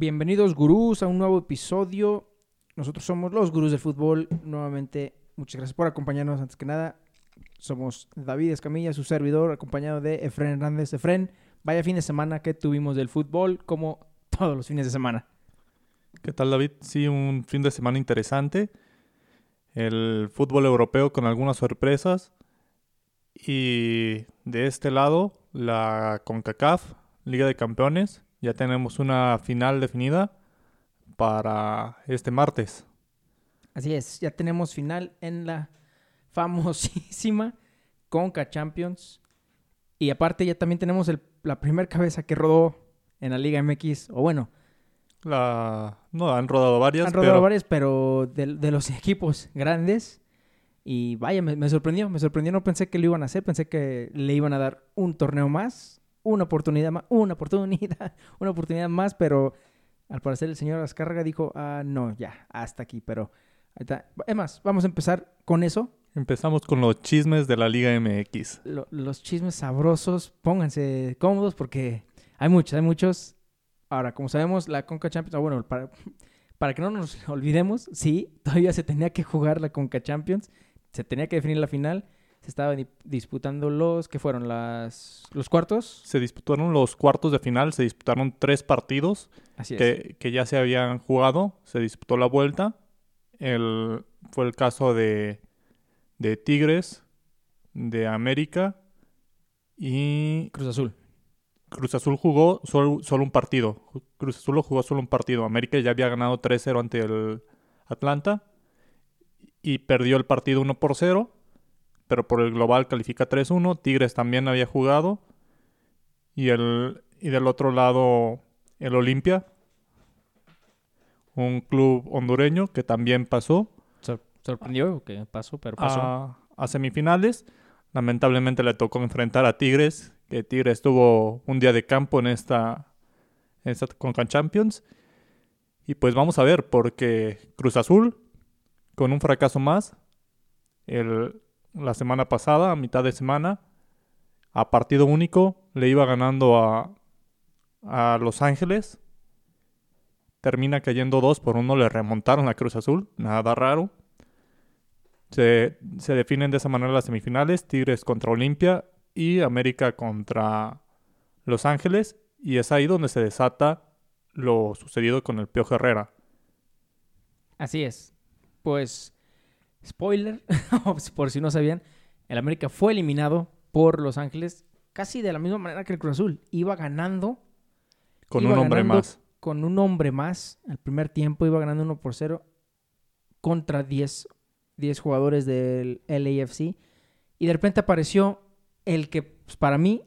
Bienvenidos gurús a un nuevo episodio. Nosotros somos los gurús del fútbol. Nuevamente, muchas gracias por acompañarnos antes que nada. Somos David Escamilla, su servidor, acompañado de Efren Hernández. Efren, vaya fin de semana que tuvimos del fútbol, como todos los fines de semana. ¿Qué tal David? Sí, un fin de semana interesante. El fútbol europeo con algunas sorpresas. Y de este lado, la CONCACAF, Liga de Campeones. Ya tenemos una final definida para este martes. Así es, ya tenemos final en la famosísima Conca Champions. Y aparte ya también tenemos el- la primera cabeza que rodó en la Liga MX. O bueno, La... No, han rodado varias, han rodado pero varias, pero de, de los equipos grandes. Y vaya, me, me sorprendió, me sorprendió. No pensé que lo iban a hacer, pensé que le iban a dar un torneo más, una oportunidad más, una oportunidad, una oportunidad más, pero al parecer el señor Azcárraga dijo, ah, no, ya, hasta aquí, pero... ahí está. Es más, vamos a empezar con eso. empezamos con los chismes de la Liga MX. Lo- los chismes sabrosos, pónganse cómodos porque hay muchos, hay muchos. Ahora, como sabemos, la Conca Champions, ah, bueno, para, para que no nos olvidemos, sí, todavía se tenía que jugar la Conca Champions, se tenía que definir la final, se estaban di- disputando los, ¿qué fueron? Las, los cuartos. Se disputaron los cuartos de final, se disputaron tres partidos Así es. que, que ya se habían jugado, se disputó la vuelta. El, fue el caso de, de Tigres, de América y Cruz Azul. Cruz Azul jugó solo, solo un partido. Cruz Azul lo jugó solo un partido. América ya había ganado 3-0 ante el Atlanta y perdió el partido 1 por 0, pero por el global califica 3-1. Tigres también había jugado y, el, y del otro lado el Olimpia, un club hondureño que también pasó Sor- sorprendió que pasó, pero pasó. a, a semifinales. Lamentablemente le tocó enfrentar a Tigres, que Tigres tuvo un día de campo en esta, en esta Conca Champions. Y pues vamos a ver, porque Cruz Azul, con un fracaso más, el, la semana pasada, a mitad de semana, a partido único, le iba ganando a, a Los Ángeles. Termina cayendo dos por uno, le remontaron a Cruz Azul, nada raro. Se, se definen de esa manera las semifinales, Tigres contra Olimpia y América contra Los Ángeles. Y es ahí donde se desata lo sucedido con el Piojo Herrera. Así es. Pues, spoiler, por si no sabían, el América fue eliminado por Los Ángeles casi de la misma manera que el Cruz Azul. Iba ganando Con Iba un hombre más. con un hombre más. El primer tiempo iba ganando 1 por 0 contra 10, 10 jugadores del LAFC. Y de repente apareció el que, pues, para mí,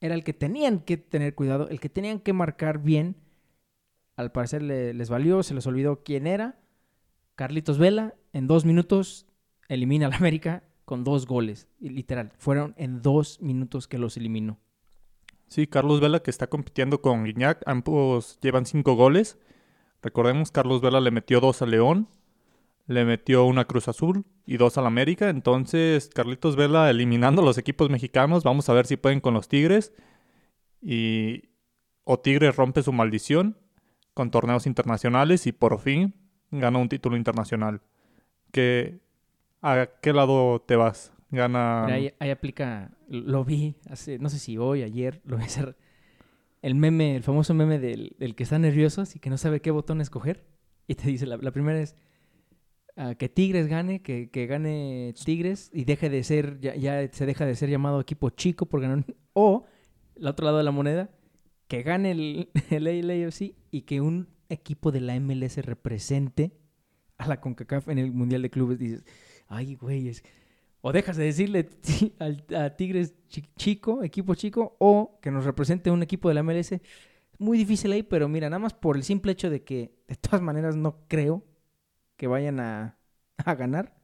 era el que tenían que tener cuidado, el que tenían que marcar bien. Al parecer le- les valió, se les olvidó quién era. Carlitos Vela, en dos minutos, elimina al América con dos goles. Literal, fueron en dos minutos que los eliminó. Sí, Carlos Vela que está compitiendo con Guiñac. Ambos llevan cinco goles. Recordemos, Carlos Vela le metió dos a León, le metió una Cruz Azul y dos al América. Entonces, Carlitos Vela eliminando los equipos mexicanos. Vamos a ver si pueden con los Tigres. Y o Tigres rompe su maldición con torneos internacionales y por fin gana un título internacional. ¿Qué, ¿A qué lado te vas? Gana... Ahí, aplica, lo vi hace, no sé si hoy, ayer, lo voy a hacer. El meme, el famoso meme del, que está nervioso y que no sabe qué botón escoger. Y te dice, la, primera es ah, que Tigres gane, que, que gane Tigres y deje de ser, ya, ya se deja de ser llamado equipo chico por ganar. O, el otro lado de la moneda, que gane el, el LAFC y que un equipo de la MLS represente a la CONCACAF en el Mundial de Clubes. Dices, ay, güey, es... O dejas de decirle a Tigres chi- chico, equipo chico, o que nos represente un equipo de la MLS. Muy difícil ahí, pero mira, nada más por el simple hecho de que de todas maneras no creo que vayan a, a ganar,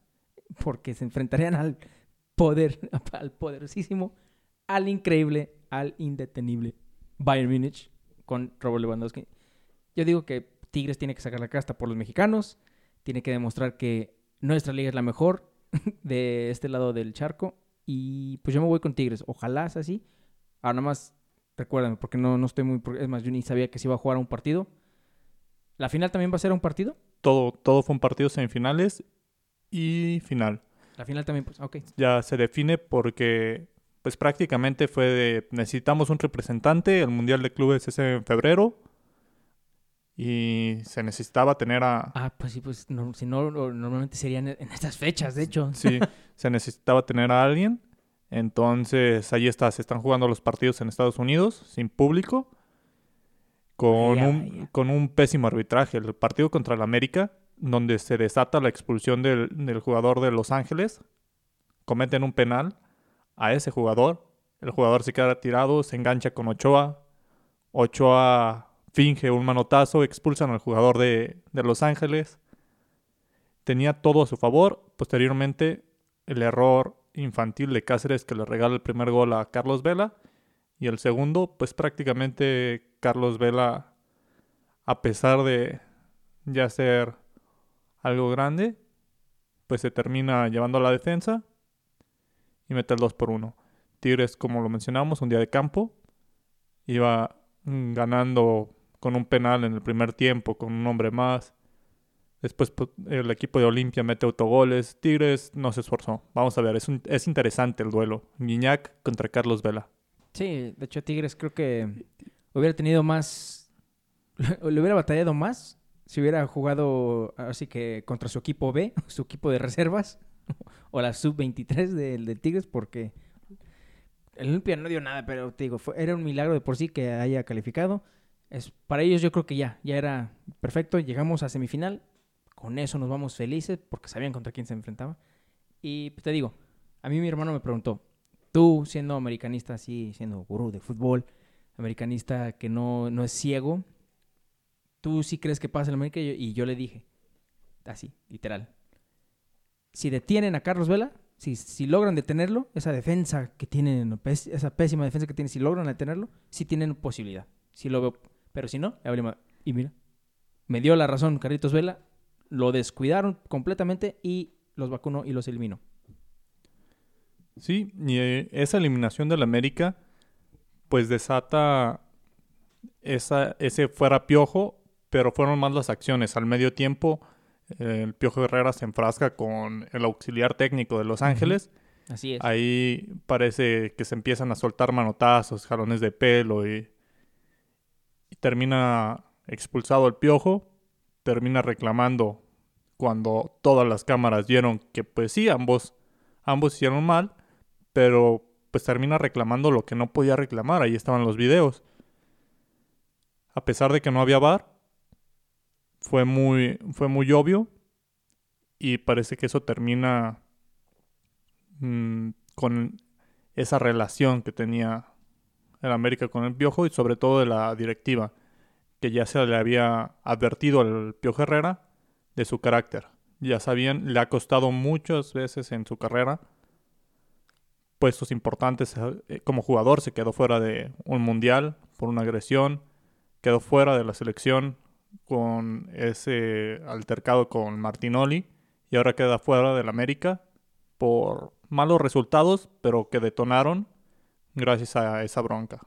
porque se enfrentarían al poder, al poderosísimo, al increíble, al indetenible Bayern Múnich con Robert Lewandowski. Yo digo que Tigres tiene que sacar la casta por los mexicanos, tiene que demostrar que nuestra liga es la mejor de este lado del charco y pues yo me voy con Tigres. Ojalá sea así. Ahora nada más recuérdame porque no, no estoy muy... Es más, yo ni sabía que se iba a jugar un partido. ¿La final también va a ser un partido? Todo, todo fue un partido semifinales y final. La final también, pues, ok. Ya se define porque, pues prácticamente fue de, necesitamos un representante, el Mundial de Clubes es en febrero y se necesitaba tener a... Ah, pues sí, pues no, si no, no- normalmente serían en estas fechas, de hecho. Sí, se necesitaba tener a alguien. Entonces, ahí está, se están jugando los partidos en Estados Unidos, sin público, con, un, con un pésimo arbitraje. El partido contra el América, donde se desata la expulsión del, del jugador de Los Ángeles, cometen un penal a ese jugador. El jugador se queda tirado, se engancha con Ochoa. Ochoa finge un manotazo, expulsan al jugador de, de Los Ángeles. Tenía todo a su favor. Posteriormente, el error infantil de Cáceres que le regala el primer gol a Carlos Vela. Y el segundo, pues prácticamente Carlos Vela, a pesar de ya ser algo grande, pues se termina llevando a la defensa y mete el 2 por 1. Tigres, como lo mencionamos, un día de campo, iba ganando con un penal en el primer tiempo, con un hombre más. Después pues, el equipo de Olimpia mete autogoles. Tigres no se esforzó. Vamos a ver, es, es interesante el duelo. Guiñac contra Carlos Vela. Sí, de hecho Tigres creo que hubiera tenido más, le hubiera batallado más si hubiera jugado así que contra su equipo B, su equipo de reservas, o la sub-23 del del Tigres, porque el Olimpia no dio nada, pero te digo, fue- era un milagro de por sí que haya calificado. Es, para ellos yo creo que ya, ya era perfecto. Llegamos a semifinal, con eso nos vamos felices, porque sabían contra quién se enfrentaba. Y pues, te digo, a mí mi hermano me preguntó, tú siendo americanista así, siendo gurú de fútbol, americanista que no, no es ciego, ¿tú sí crees que pasa en América? Y yo, le dije, así, literal. Si detienen a Carlos Vela, si, si logran detenerlo, esa defensa que tienen, esa pésima defensa que tienen, si logran detenerlo, sí tienen posibilidad. Sí lo veo. Pero si no, y mira, me dio la razón Carlitos Vela, lo descuidaron completamente y los vacunó y los eliminó. Sí, y eh, esa eliminación del América, pues desata esa, ese fuera piojo, pero fueron más las acciones. Al medio tiempo, el Piojo Herrera se enfrasca con el auxiliar técnico de Los Ángeles. Así es. Ahí parece que se empiezan a soltar manotazos, jalones de pelo y termina expulsado el piojo. Termina reclamando cuando todas las cámaras vieron que pues sí, ambos, ambos hicieron mal, pero pues termina reclamando lo que no podía reclamar. Ahí estaban los videos. A pesar de que no había bar, fue muy, fue muy obvio y parece que eso termina mm, con esa relación que tenía el América con el Piojo y sobre todo de la directiva, que ya se le había advertido al Piojo Herrera de su carácter. Ya sabían, le ha costado muchas veces en su carrera puestos importantes eh, como jugador, se quedó fuera de un mundial por una agresión, quedó fuera de la selección con ese altercado con Martinoli y ahora queda fuera del América por malos resultados, pero que detonaron gracias a esa bronca.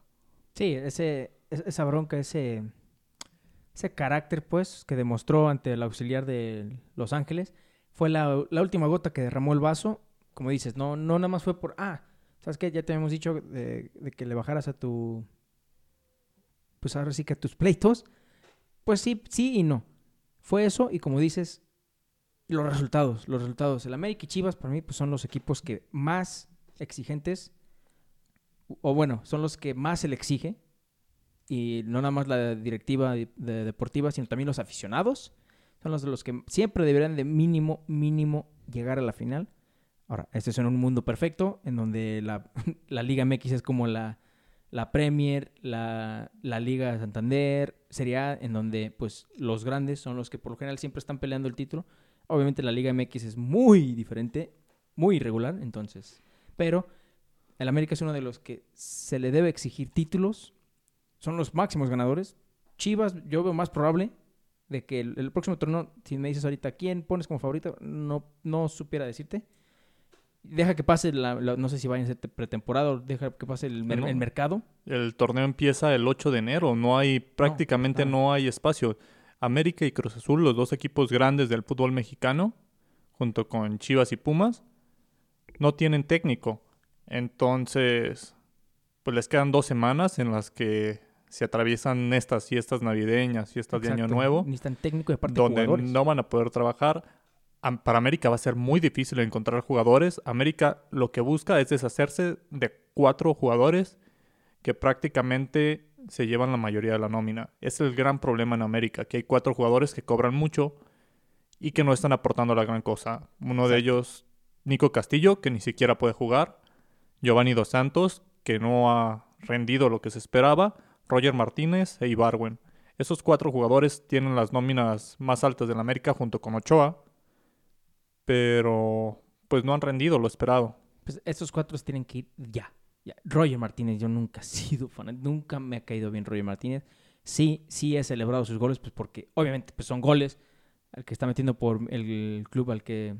Sí, ese, es- esa bronca, ese, ese carácter, pues, que demostró ante el auxiliar de Los Ángeles, fue la, la última gota que derramó el vaso. Como dices, no, no nada más fue por, ah, ¿sabes qué? Ya te habíamos dicho de, de que le bajaras a tu, pues ahora sí que a tus pleitos. Pues sí, sí y no. Fue eso y como dices, los resultados, los resultados. El América y Chivas para mí pues, son los equipos que más exigentes, o bueno, son los que más se le exige y no nada más la directiva de- de deportiva, sino también los aficionados. Son los de los que siempre deberían de mínimo, mínimo llegar a la final. Ahora, este es en un mundo perfecto, en donde la, la Liga MX es como la, la Premier, la, la Liga Santander, sería en donde pues los grandes son los que por lo general siempre están peleando el título. Obviamente la Liga MX es muy diferente, muy irregular, entonces. Pero el América es uno de los que se le debe exigir títulos. Son los máximos ganadores. Chivas, yo veo más probable de que el, el próximo torneo, si me dices ahorita quién pones como favorito, no, no supiera decirte. Deja que pase, la, la- no sé si vayan a ser te- pretemporada o deja que pase el, mer- No. el mercado. El torneo empieza el 8 de enero, no hay, prácticamente no, hay espacio. América y Cruz Azul, los dos equipos grandes del fútbol mexicano, junto con Chivas y Pumas, no tienen técnico. Entonces, pues les quedan dos semanas en las que se atraviesan estas fiestas navideñas, fiestas de Año Exacto. Nuevo, Necesitan técnico y aparte donde no van a poder trabajar. Para América va a ser muy difícil encontrar jugadores. América lo que busca es deshacerse de cuatro jugadores que prácticamente se llevan la mayoría de la nómina. Es el gran problema en América, que hay cuatro jugadores que cobran mucho y que no están aportando la gran cosa. Uno de ellos, Nico Castillo, que ni siquiera puede jugar. Giovanni Dos Santos, que no ha rendido lo que se esperaba. Roger Martínez e Ibarwen. Esos cuatro jugadores tienen las nóminas más altas de la América junto con Ochoa, pero pues no han rendido lo esperado. Pues estos cuatro tienen que ir ya. ya. Roger Martínez, yo nunca he sido fan, nunca me ha caído bien Roger Martínez. Sí, sí he celebrado sus goles, pues porque obviamente pues son goles al que está metiendo por el club al que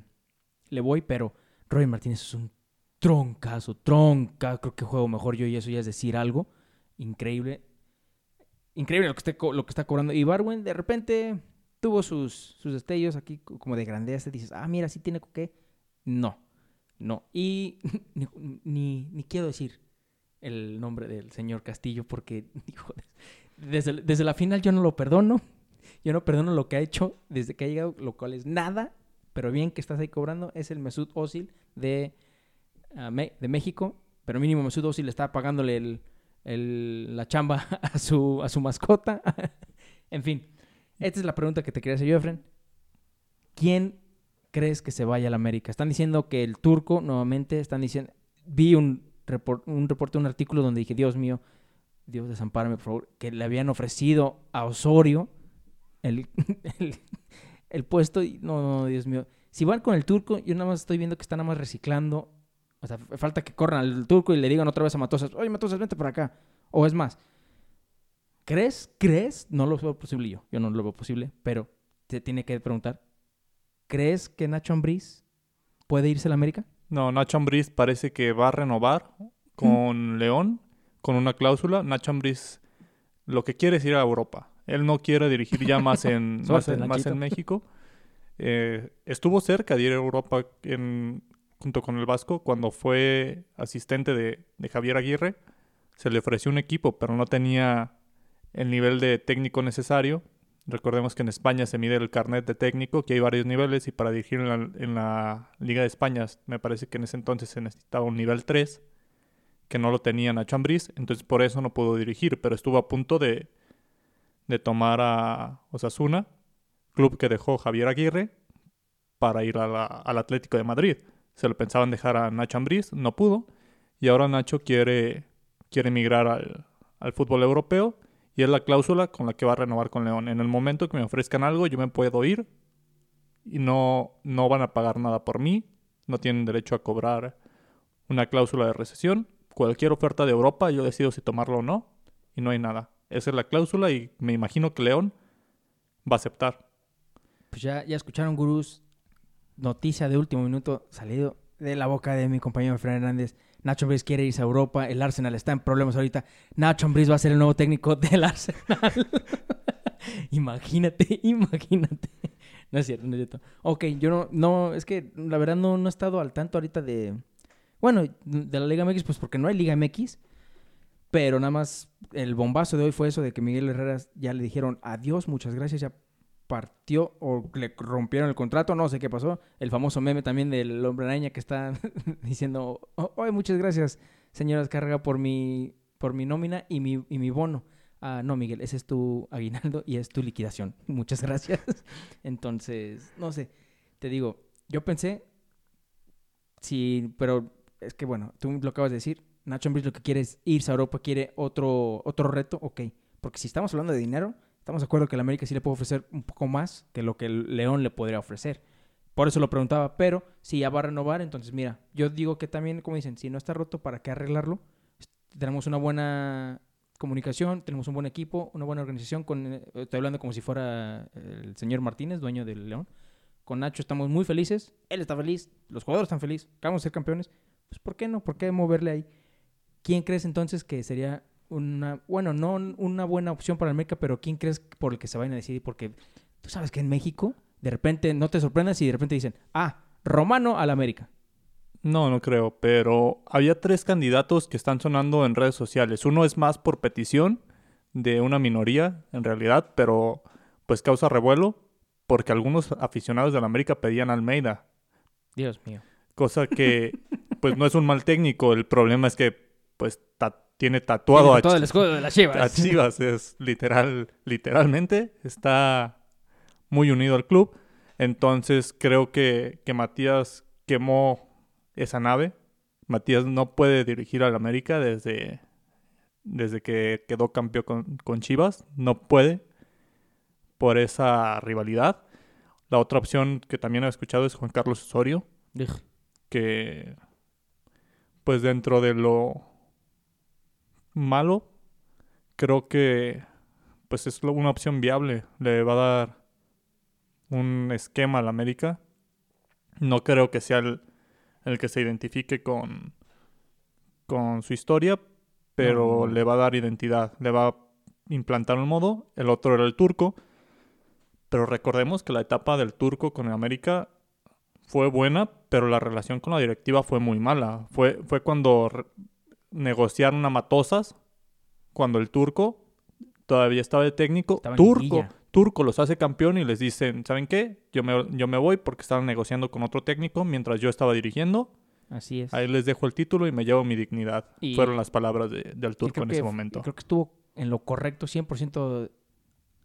le voy, pero Roger Martínez es un troncazo, tronca, creo que juego mejor yo y eso ya es decir algo increíble. Increíble lo que, lo que está cobrando. Y Barwin de repente tuvo sus, sus destellos aquí co- como de grandeza. Dices, ah, mira, sí tiene qué. No, no. Y ni, ni, quiero decir el nombre del señor Castillo porque, desde, desde la final yo no lo perdono. Yo no perdono lo que ha hecho desde que ha llegado, lo cual es nada. Pero bien que estás ahí cobrando. Es el Mesut Özil de, de México. Pero mínimo Mesut Özil está pagándole el, el- la chamba a su, a su mascota. en fin, esta es la pregunta que te quería hacer yo. ¿Quién crees que se vaya a la América? Están diciendo que el turco, nuevamente, están diciendo... Vi un, un reporte, un artículo donde dije, Dios mío, Dios desampárame, por favor, que le habían ofrecido a Osorio el, el, puesto. No, no, Dios mío. Si van con el turco, yo nada más estoy viendo que están nada más reciclando. O sea, falta que corran al turco y le digan otra vez a Matosas, oye, Matosas, vente para acá. O es más, ¿crees? ¿Crees? No lo veo posible yo. Yo no lo veo posible, pero te tiene que preguntar. ¿Crees que Nacho Ambriz puede irse a la América? No, Nacho Ambriz parece que va a renovar con León con una cláusula. Nacho Ambriz lo que quiere es ir a Europa. Él no quiere dirigir ya más en, más en, más en México. Eh, estuvo cerca de ir a Europa en- junto con el Vasco cuando fue asistente de, Javier Aguirre. Se le ofreció un equipo, pero no tenía el nivel de técnico necesario. Recordemos que en España se mide el carnet de técnico, que hay varios niveles, y para dirigir en la, Liga de España me parece que en ese entonces se necesitaba un nivel 3, que no lo tenía Nacho Ambriz, entonces por eso no pudo dirigir, pero estuvo a punto de, tomar a Osasuna, club que dejó Javier Aguirre, para ir a al Atlético de Madrid. Se lo pensaban dejar a Nacho Ambriz, no pudo, y ahora Nacho quiere, quiere migrar al, al fútbol europeo, y es la cláusula con la que va a renovar con León. En el momento que me ofrezcan algo, yo me puedo ir y no, no van a pagar nada por mí, no tienen derecho a cobrar una cláusula de recesión. Cualquier oferta de Europa, yo decido si tomarlo o no, y no hay nada. Esa es la cláusula y me imagino que León va a aceptar. Pues ya, ya escucharon, gurús. Noticia de último minuto salido de la boca de mi compañero Fran Hernández. Nacho Ambriz quiere irse a Europa. El Arsenal está en problemas ahorita. Nacho Ambriz va a ser el nuevo técnico del Arsenal. imagínate, imagínate. No es cierto, no es cierto. Ok, yo no, no, es que la verdad no, no he estado al tanto ahorita de, bueno, de la Liga MX, pues porque no hay Liga MX. Pero nada más el bombazo de hoy fue eso de que Miguel Herrera ya le dijeron adiós, muchas gracias, ya partió o le rompieron el contrato, no sé qué pasó. El famoso meme también del hombre araña que está diciendo, hoy muchas gracias, señora Carga, por mi, por mi nómina y mi, y mi bono. Ah, no, Miguel, ese es tu aguinaldo y es tu liquidación. Muchas gracias. Entonces, no sé, te digo, yo pensé, sí, pero es que bueno, tú lo acabas de decir, Nacho Ambriz lo que quiere es irse a Europa, quiere otro, otro reto, ok. Porque si estamos hablando de dinero, estamos de acuerdo que el América sí le puede ofrecer un poco más que lo que el León le podría ofrecer. Por eso lo preguntaba, pero si ya va a renovar, entonces mira, yo digo que también, como dicen, si no está roto, ¿para qué arreglarlo? Tenemos una buena comunicación, tenemos un buen equipo, una buena organización. Con, eh, estoy hablando como si fuera el señor Martínez, dueño del León. Con Nacho estamos muy felices, él está feliz, los jugadores están felices, acabamos de ser campeones. Pues ¿por qué no? ¿Por qué moverle ahí? ¿Quién crees entonces que sería una, bueno, no una buena opción para América, pero ¿quién crees por el que se vayan a decidir? Porque tú sabes que en México, de repente, no te sorprendas y de repente dicen, ah, Romano al América. No, no creo, pero había tres candidatos que están sonando en redes sociales. Uno es más por petición de una minoría, en realidad, pero pues causa revuelo porque algunos aficionados de la América pedían a Almeida. Dios mío. Cosa que pues no es un mal técnico, el problema es que pues tiene tatuado todo el escudo de las Chivas. A Chivas es literal, literalmente está muy unido al club. Entonces creo que, que Matías quemó esa nave. Matías no puede dirigir al América desde, desde que quedó campeón con, con Chivas. No puede por esa rivalidad. La otra opción que también he escuchado es Juan Carlos Osorio. Que pues dentro de lo malo, creo que pues es una opción viable. Le va a dar un esquema al América. No creo que sea el, el que se identifique con, con su historia, pero le va a dar identidad. Le va a implantar un modo. El otro era el turco. Pero recordemos que la etapa del turco con el América fue buena, pero la relación con la directiva fue muy mala. Fue, fue cuando negociaron a Matosas, cuando el turco todavía estaba de técnico. turco, turco los hace campeón y les dicen, ¿saben qué? Yo me, yo me voy porque estaban negociando con otro técnico mientras yo estaba dirigiendo. Así es. Ahí les dejo el título y me llevo mi dignidad. Fueron las palabras del turco en ese momento. Creo que estuvo en lo correcto, 100%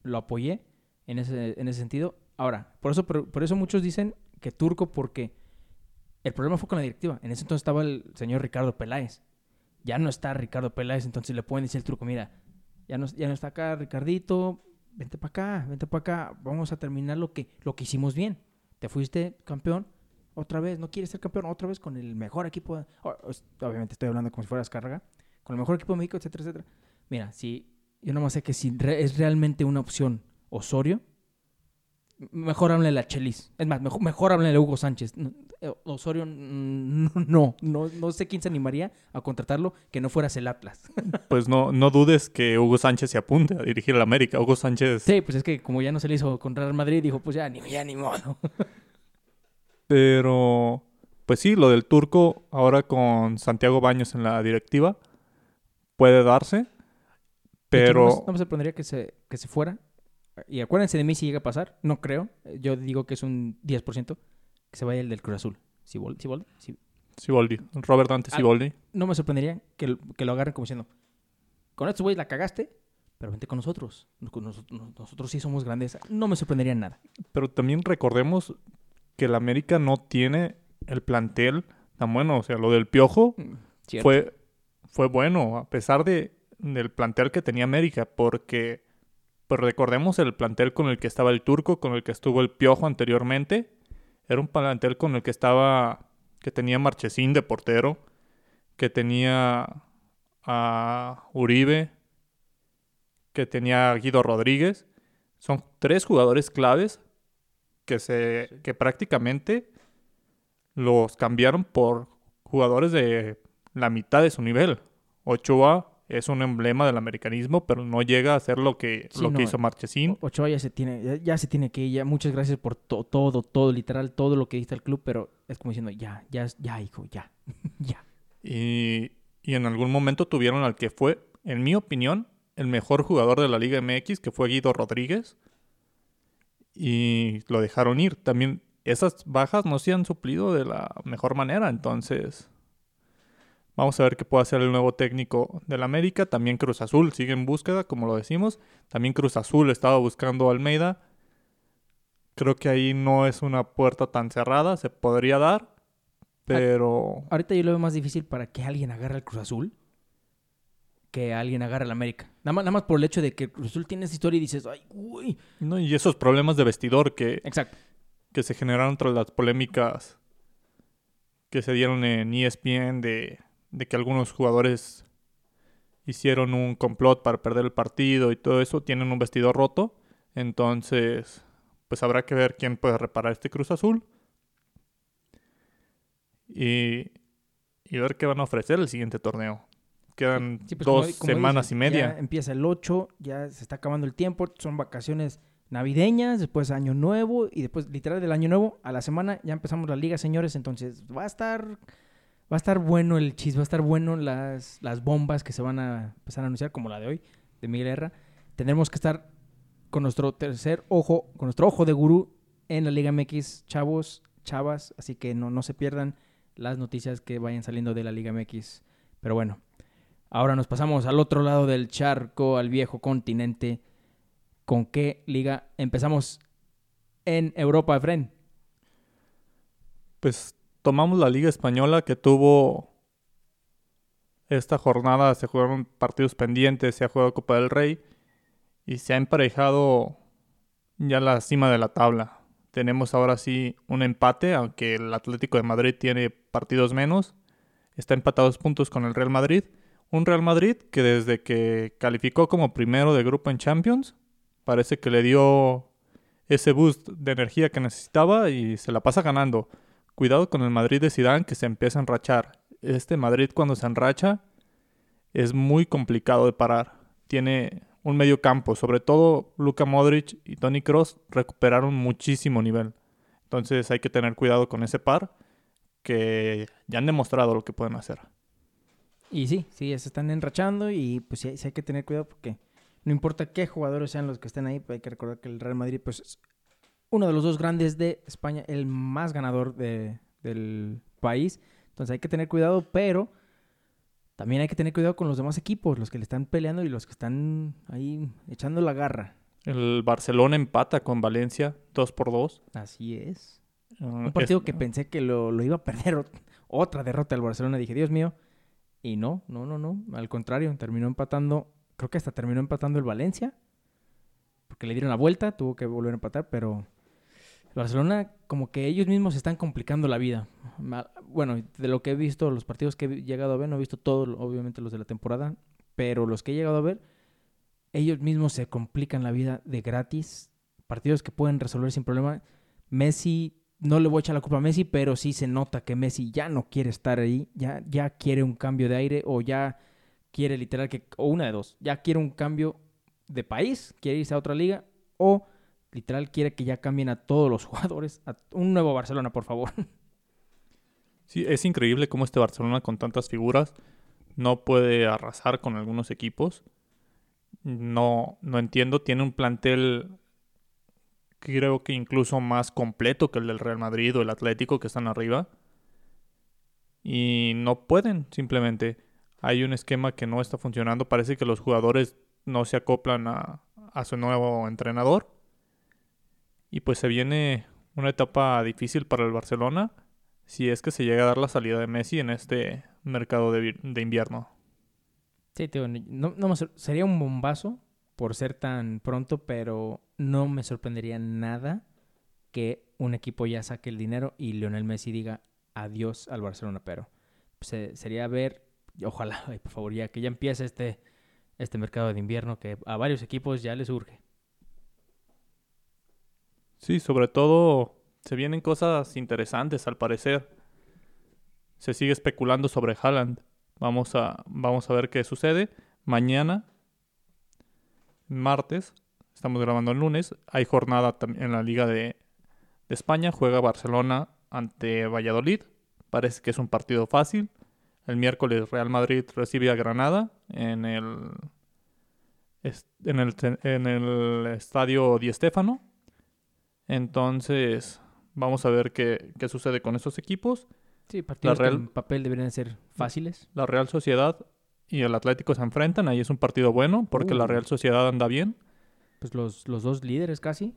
lo apoyé en ese, en ese sentido. Ahora, por eso, por, eso muchos dicen que turco porque el problema fue con la directiva. En ese entonces estaba el señor Ricardo Peláez. Ya no está Ricardo Peláez, entonces le pueden decir el turco, mira, ya no, ya no está acá Ricardito, vente para acá, vente para acá, vamos a terminar lo que, lo que hicimos bien. Te fuiste campeón, otra vez, no quieres ser campeón, otra vez con el mejor equipo, obviamente estoy hablando como si fueras carga, con el mejor equipo de México, etcétera, etcétera. Mira, si yo nomás sé que si es realmente una opción Osorio, mejor háblenle a Chelis. Es más, mejor, mejor a Hugo Sánchez. Eh, Osorio, no, no, no, sé quién se animaría a contratarlo que no fueras el Atlas. Pues no, no dudes que Hugo Sánchez se apunte a dirigir al América. Hugo Sánchez. Sí, pues es que como ya no se le hizo contra el Madrid, dijo, pues ya ni, ya ni modo. Pero, pues sí, lo del turco ahora con Santiago Baños en la directiva puede darse. Pero. No me, sorprendería que se, que se fuera y acuérdense de mí si llega a pasar, no creo, yo digo que es un 10%, que se vaya el del Cruz Azul. Siboldi, Siboldi. Robert Dante Siboldi. no me sorprendería que, que, lo agarren como diciendo, con estos güeyes la cagaste, pero vente con nosotros. Nosotros, sí somos grandes. No me sorprendería nada. Pero también recordemos que el América no tiene el plantel tan bueno. O sea, lo del Piojo mm, fue, fue bueno, a pesar de, del plantel que tenía América, porque pero recordemos el plantel con el que estaba el turco, con el que estuvo el piojo anteriormente. Era un plantel con el que estaba, que tenía Marchesín de portero, que tenía a Uribe, que tenía a Guido Rodríguez. Son tres jugadores claves que, se, que prácticamente los cambiaron por jugadores de la mitad de su nivel. Ochoa es un emblema del americanismo, pero no llega a ser lo que, lo que hizo Marchesín. Ochoa ya se tiene, ya, se tiene que ir, ya, muchas gracias por todo, todo, literal, todo lo que diste al club, pero es como diciendo, ya, ya, ya, hijo, ya, ya. Y, y en algún momento tuvieron al que fue, en mi opinión, el mejor jugador de la Liga MX, que fue Guido Rodríguez, y lo dejaron ir. También esas bajas no se han suplido de la mejor manera, entonces Vamos a ver qué puede hacer el nuevo técnico del América. También Cruz Azul sigue en búsqueda, como lo decimos. También Cruz Azul estaba buscando a Almeida. Creo que ahí no es una puerta tan cerrada, se podría dar, pero... Ahorita yo lo veo más difícil para que alguien agarre al Cruz Azul que alguien agarre al América. Nada más, nada más por el hecho de que Cruz Azul tiene esa historia y dices, ay, uy. No, y esos problemas de vestidor que... Exacto. Que se generaron tras las polémicas que se dieron en ESPN de de que algunos jugadores hicieron un complot para perder el partido y todo eso, tienen un vestido roto. Entonces, pues habrá que ver quién puede reparar este Cruz Azul. Y, y ver qué van a ofrecer el siguiente torneo. quedan Sí, pues, dos como- como semanas y media. ya empieza el 8, ya se está acabando el tiempo, son vacaciones navideñas, después año nuevo y después literal del año nuevo a la semana ya empezamos la liga, señores, entonces va a estar va a estar bueno el chis, va a estar bueno las, las bombas que se van a empezar a anunciar como la de hoy de Miguel Herra. Tendremos que estar con nuestro tercer ojo, con nuestro ojo de gurú en la Liga MX, chavos, chavas, así que no, no se pierdan las noticias que vayan saliendo de la Liga MX. Pero bueno, ahora nos pasamos al otro lado del charco, al viejo continente. ¿Con qué liga empezamos en Europa, Efren? Pues tomamos la Liga Española que tuvo esta jornada, se jugaron partidos pendientes, se ha jugado Copa del Rey y se ha emparejado ya la cima de la tabla. Tenemos ahora sí un empate, aunque el Atlético de Madrid tiene partidos menos. Está empatado a dos puntos con el Real Madrid. Un Real Madrid que desde que calificó como primero de grupo en Champions, parece que le dio ese boost de energía que necesitaba y se la pasa ganando. Cuidado con el Madrid de Zidane que se empieza a enrachar. Este Madrid cuando se enracha es muy complicado de parar. Tiene un medio campo, sobre todo Luka Modric y Tony Cross recuperaron muchísimo nivel. Entonces hay que tener cuidado con ese par que ya han demostrado lo que pueden hacer. Y sí, sí, se están enrachando y pues sí, sí hay que tener cuidado porque no importa qué jugadores sean los que estén ahí, pues hay que recordar que el Real Madrid pues es uno de los dos grandes de España, el más ganador de- del país. Entonces hay que tener cuidado, pero también hay que tener cuidado con los demás equipos, los que le están peleando y los que están ahí echando la garra. El Barcelona empata con Valencia 2 por 2. Así es. Uh, Un partido es- que pensé que lo, lo iba a perder. ot- Otra derrota del Barcelona. Dije, Dios mío. Y no, no, no, no. Al contrario, terminó empatando. Creo que hasta terminó empatando el Valencia. Porque le dieron la vuelta, tuvo que volver a empatar, pero Barcelona como que ellos mismos están complicando la vida. Bueno, de lo que he visto, los partidos que he llegado a ver, no he visto todos, obviamente los de la temporada, pero los que he llegado a ver, ellos mismos se complican la vida de gratis. Partidos que pueden resolver sin problema. Messi, no le voy a echar la culpa a Messi, pero sí se nota que Messi ya no quiere estar ahí, ya, ya quiere un cambio de aire o ya quiere literal que, o una de dos, ya quiere un cambio de país, quiere irse a otra liga o literal quiere que ya cambien a todos los jugadores, un nuevo Barcelona, por favor. Sí, es increíble cómo este Barcelona con tantas figuras no puede arrasar con algunos equipos. No, no entiendo, tiene un plantel creo que incluso más completo que el del Real Madrid o el Atlético que están arriba. Y no pueden, simplemente. Hay un esquema que no está funcionando. Parece que los jugadores no se acoplan a su nuevo entrenador. Y pues se viene una etapa difícil para el Barcelona si es que se llega a dar la salida de Messi en este mercado de, de invierno. Sí, tío, no, no sería un bombazo por ser tan pronto, pero no me sorprendería nada que un equipo ya saque el dinero y Lionel Messi diga adiós al Barcelona, pero se- sería ver, ojalá, por favor, ya que ya empiece este, este mercado de invierno que a varios equipos ya les urge. Sí, sobre todo se vienen cosas interesantes al parecer. Se sigue especulando sobre Haaland. Vamos a, vamos a ver qué sucede. Mañana, martes, estamos grabando el lunes, hay jornada en la Liga de, España. Juega Barcelona ante Valladolid. Parece que es un partido fácil. El miércoles Real Madrid recibe a Granada en el, en el, en el estadio Di Stéfano. Entonces, vamos a ver qué, qué sucede con estos equipos. Sí, partidos Real- que en papel deberían ser fáciles. La Real Sociedad y el Atlético se enfrentan. Ahí es un partido bueno porque la Uh. Real Sociedad anda bien. Pues los, los dos líderes casi.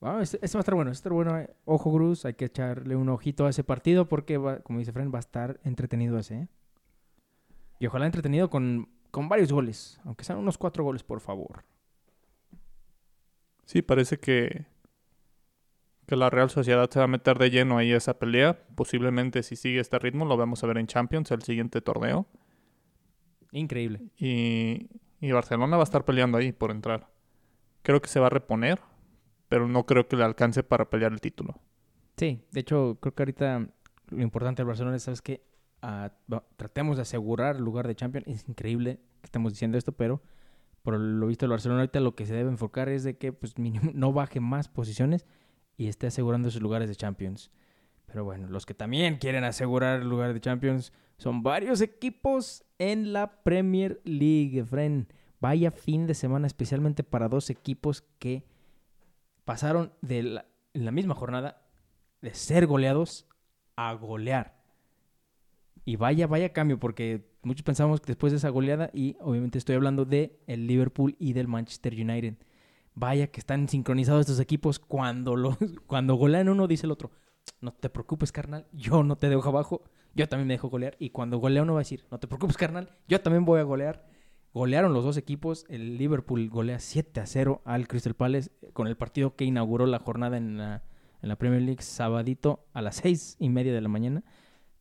Wow, este, este va a estar bueno, este va a estar bueno. eh. Ojo, Cruz, hay que echarle un ojito a ese partido porque, va- como dice Fren, va a estar entretenido ese. ¿eh? Y ojalá entretenido con, con varios goles, aunque sean unos cuatro goles, por favor. Sí, parece que, que la Real Sociedad se va a meter de lleno ahí a esa pelea. Posiblemente si sigue este ritmo lo vamos a ver en Champions, el siguiente torneo. Increíble. Y, y Barcelona va a estar peleando ahí por entrar. Creo que se va a reponer, pero no creo que le alcance para pelear el título. Sí, de hecho, creo que ahorita lo importante del Barcelona es, ¿sabes qué? a- va- tratemos de asegurar el lugar de Champions. Es increíble que estemos diciendo esto, pero por lo visto el Barcelona ahorita lo que se debe enfocar es de que pues mínimo no baje más posiciones y esté asegurando sus lugares de Champions. Pero bueno, los que también quieren asegurar el lugar de Champions son varios equipos en la Premier League, Fren. Vaya fin de semana especialmente para dos equipos que pasaron de en la misma jornada de ser goleados a golear. Y vaya, vaya cambio, porque muchos pensamos que después de esa goleada, y obviamente estoy hablando de el Liverpool y del Manchester United. Vaya que están sincronizados estos equipos cuando los, cuando golean uno dice el otro, no te preocupes, carnal, yo no te dejo abajo, yo también me dejo golear. Y cuando golea uno va a decir, no te preocupes, carnal, yo también voy a golear. Golearon los dos equipos. El Liverpool golea 7 a 0 al Crystal Palace eh, con el partido que inauguró la jornada en la, en la Premier League sabadito a las 6 y media de la mañana.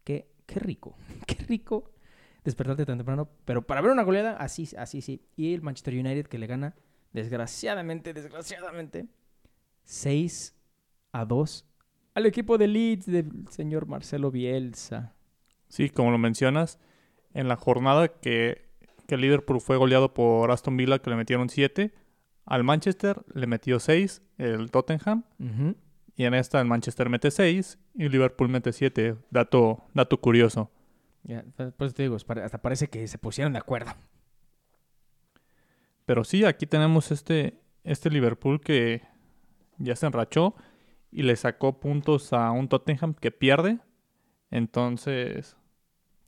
Qué, qué rico, qué rico despertarte tan temprano. Pero para ver una goleada, así, así sí. Y el Manchester United que le gana, desgraciadamente, desgraciadamente, 6 a 2 al equipo de Leeds del señor Marcelo Bielsa. Sí, como lo mencionas, en la jornada que, que Liverpool fue goleado por Aston Villa, que le metieron 7, al Manchester le metió 6, el Tottenham, y en esta el Manchester mete 6 y Liverpool mete 7. Dato, dato curioso. Ya, por eso te digo, hasta parece que se pusieron de acuerdo. Pero sí, aquí tenemos este, este Liverpool que ya se enrachó y le sacó puntos a un Tottenham que pierde. Entonces,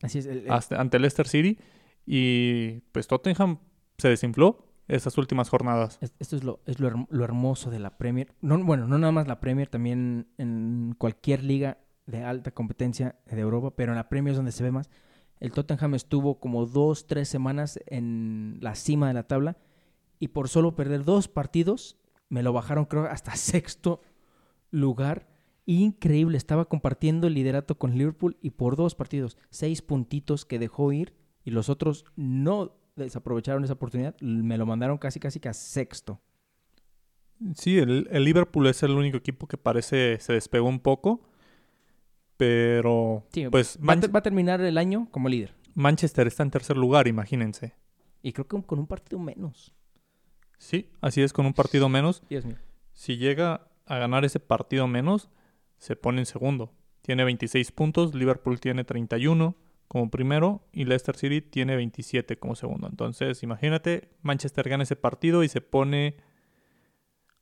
Así es. el- el- hasta- ante Leicester City. Y pues Tottenham se desinfló estas últimas jornadas. es- esto es, lo, es lo, lo hermoso de la Premier. No, bueno, no nada más la Premier, también en cualquier liga de alta competencia de Europa, pero en la Premier es donde se ve más. El Tottenham estuvo como dos, tres semanas en la cima de la tabla y por solo perder dos partidos me lo bajaron creo hasta sexto lugar. Increíble, estaba compartiendo el liderato con Liverpool y por dos partidos, seis puntitos que dejó ir y los otros no desaprovecharon esa oportunidad, me lo mandaron casi casi que a sexto. Sí, el, el Liverpool es el único equipo que parece se despegó un poco. Pero Sí, pues va, a va a terminar el año como líder Manchester está en tercer lugar, imagínense. y creo que con un partido menos. Sí, así es, con un partido menos. Dios mío. Si llega a ganar ese partido menos, se pone en segundo. Tiene 26 puntos, Liverpool tiene 31 como primero y Leicester City tiene 27 como segundo. Entonces, imagínate, Manchester gana ese partido y se pone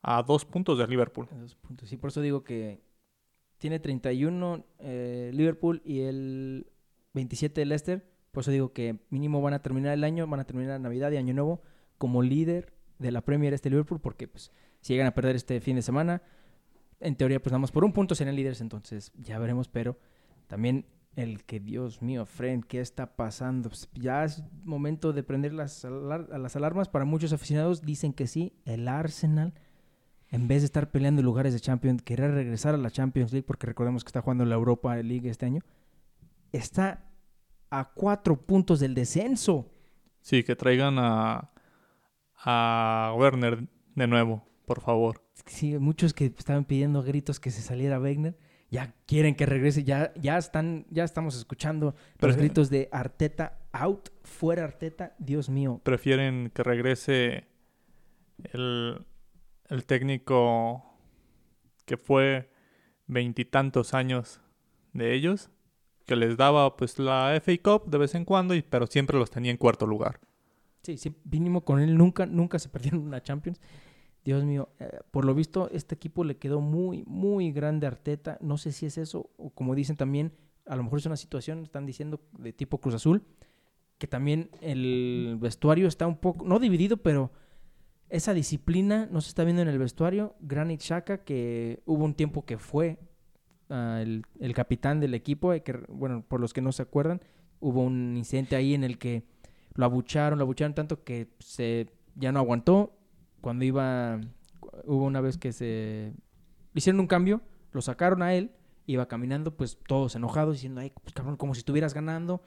a dos puntos de Liverpool. Dos puntos. Sí, por eso digo que tiene 31 eh, Liverpool y el 27 de Leicester. Por eso digo que mínimo van a terminar el año, van a terminar Navidad y Año Nuevo como líder de la Premier este Liverpool, porque pues si llegan a perder este fin de semana, en teoría pues nada por un punto serán líderes, entonces ya veremos, pero también el que, Dios mío, friend, ¿qué está pasando? Pues, ya es momento de prender las, alar- las alarmas. Para muchos aficionados dicen que sí, el Arsenal en vez de estar peleando lugares de Champions, querer regresar a la Champions League, porque recordemos que está jugando la Europa League este año, está a cuatro puntos del descenso. Sí, que traigan a, a Werner de nuevo, por favor. Sí, muchos que estaban pidiendo gritos que se saliera Wegner, ya quieren que regrese, ya, ya están, ya estamos escuchando Pero- los gritos de Arteta out, fuera Arteta, Dios mío. Prefieren que regrese el, el técnico que fue veintitantos años de ellos, que les daba pues la FA Cup de vez en cuando, y, pero siempre los tenía en cuarto lugar. Sí, sí, mínimo con él nunca, nunca se perdieron una Champions. Dios mío, eh, por lo visto este equipo le quedó muy, muy grande a Arteta. No sé si es eso o como dicen también, a lo mejor es una situación, están diciendo de tipo Cruz Azul, que también el vestuario está un poco, no dividido, pero esa disciplina no se está viendo en el vestuario. Granit Xhaka, que hubo un tiempo que fue ah, el, el capitán del equipo, eh, que, bueno, por los que no se acuerdan, hubo un incidente ahí en el que lo abucharon, lo abucharon tanto que se ya no aguantó. Cuando iba, hubo una vez que se hicieron un cambio, lo sacaron a él, iba caminando, pues todos enojados, diciendo, ay, pues cabrón, como si estuvieras ganando.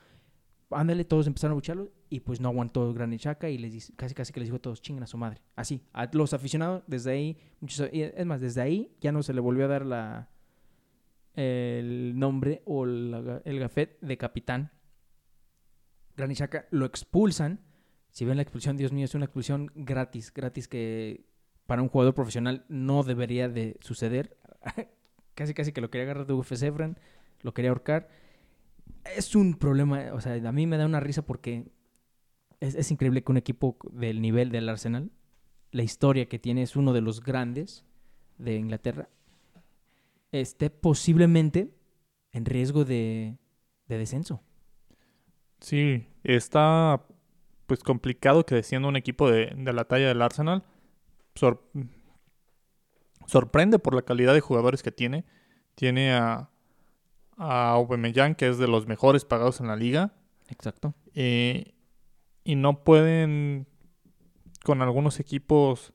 Ándale, todos empezaron a abucharlo y pues no aguantó Granit Xhaka y les casi casi que les dijo a todos, chingan a su madre. Así, los aficionados, desde ahí, y es más, desde ahí ya no se le volvió a dar la el nombre o el gafet de capitán Granit Xhaka, lo expulsan. Si ven la expulsión, Dios mío, es una expulsión gratis, gratis que para un jugador profesional no debería de suceder. casi, casi que lo quería agarrar de UFC, Fran, lo quería ahorcar. Es un problema, o sea, a mí me da una risa porque es, es increíble que un equipo del nivel del Arsenal, la historia que tiene es uno de los grandes de Inglaterra, esté posiblemente en riesgo de, de descenso. Sí, está pues complicado que siendo un equipo de, de la talla del Arsenal sor- sorprende por la calidad de jugadores que tiene. Tiene a, a Aubameyang, que es de los mejores pagados en la liga. Exacto. eh, y no pueden con algunos equipos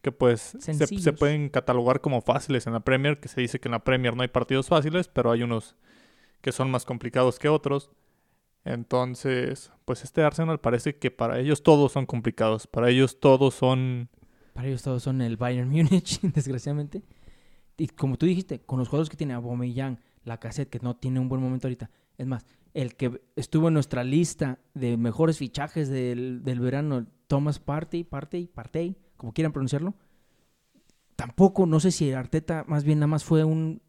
que pues se, pueden catalogar como fáciles en la Premier, que se dice que en la Premier no hay partidos fáciles, pero hay unos que son más complicados que otros. Entonces, pues este Arsenal parece que para ellos todos son complicados, para ellos todos son Para ellos todos son el Bayern Múnich, desgraciadamente. Y como tú dijiste, con los jugadores que tiene Aubameyang, la cassette que no tiene un buen momento ahorita. Es más, el que estuvo en nuestra lista de mejores fichajes del, del verano, Thomas Partey, Partey, Partey, como quieran pronunciarlo. Tampoco, no sé si Arteta más bien nada más fue un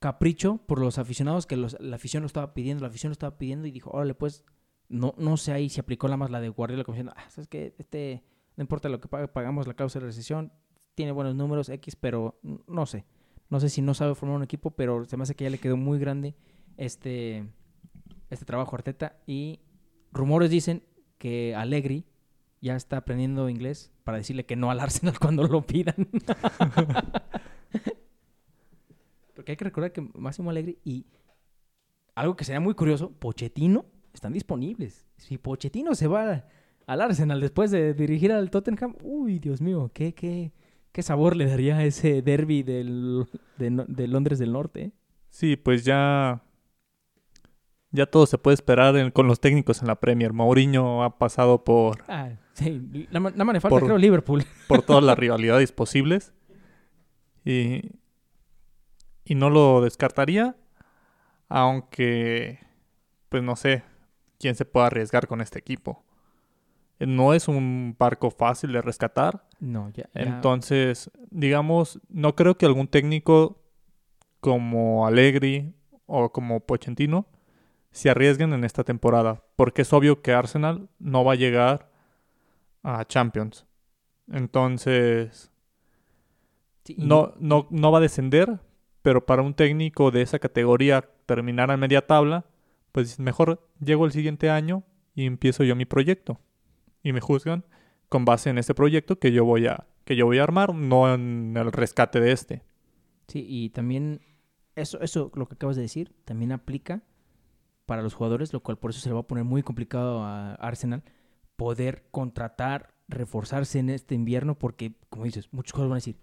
capricho por los aficionados, que los- la afición lo estaba pidiendo, la afición lo estaba pidiendo y dijo, órale, pues, no, no sé ahí si aplicó la más la de Guardiola, como diciendo, ah, ¿sabes qué? Este, no importa lo que pague, pagamos la causa de recesión, tiene buenos números X, pero no sé. No sé si no sabe formar un equipo, pero se me hace que ya le quedó muy grande este, este trabajo Arteta. Y rumores dicen que Allegri ya está aprendiendo inglés para decirle que no al Arsenal cuando lo pidan. Porque hay que recordar que Máximo Allegri y algo que sería muy curioso, Pochettino están disponibles. Si Pochettino se va al Arsenal después de dirigir al Tottenham, uy, Dios mío, qué, qué, qué sabor le daría a ese derby del, de Londres del Norte. ¿eh? Sí, pues ya. Ya todo se puede esperar en- con los técnicos en la Premier. Mourinho ha pasado por, Ah, sí, nada más le falta, Por- creo, Liverpool. por todas las rivalidades posibles. Y, y no lo descartaría. Aunque, pues no sé quién se puede arriesgar con este equipo. Eh, No es un barco fácil de rescatar. No, ya. ya- Entonces, digamos, no creo que algún técnico como Allegri o como Pochettino se arriesguen en esta temporada, porque es obvio que Arsenal no va a llegar a Champions. Entonces, sí, no, no, no va a descender, pero para un técnico de esa categoría terminar a media tabla, pues mejor llego el siguiente año y empiezo yo mi proyecto. Y me juzgan con base en este proyecto que yo voy a, que yo voy a armar, no en el rescate de este. Sí, y también eso, eso, lo que acabas de decir, también aplica para los jugadores, lo cual por eso se le va a poner muy complicado a Arsenal poder contratar, reforzarse en este invierno, porque, como dices, muchos jugadores van a decir,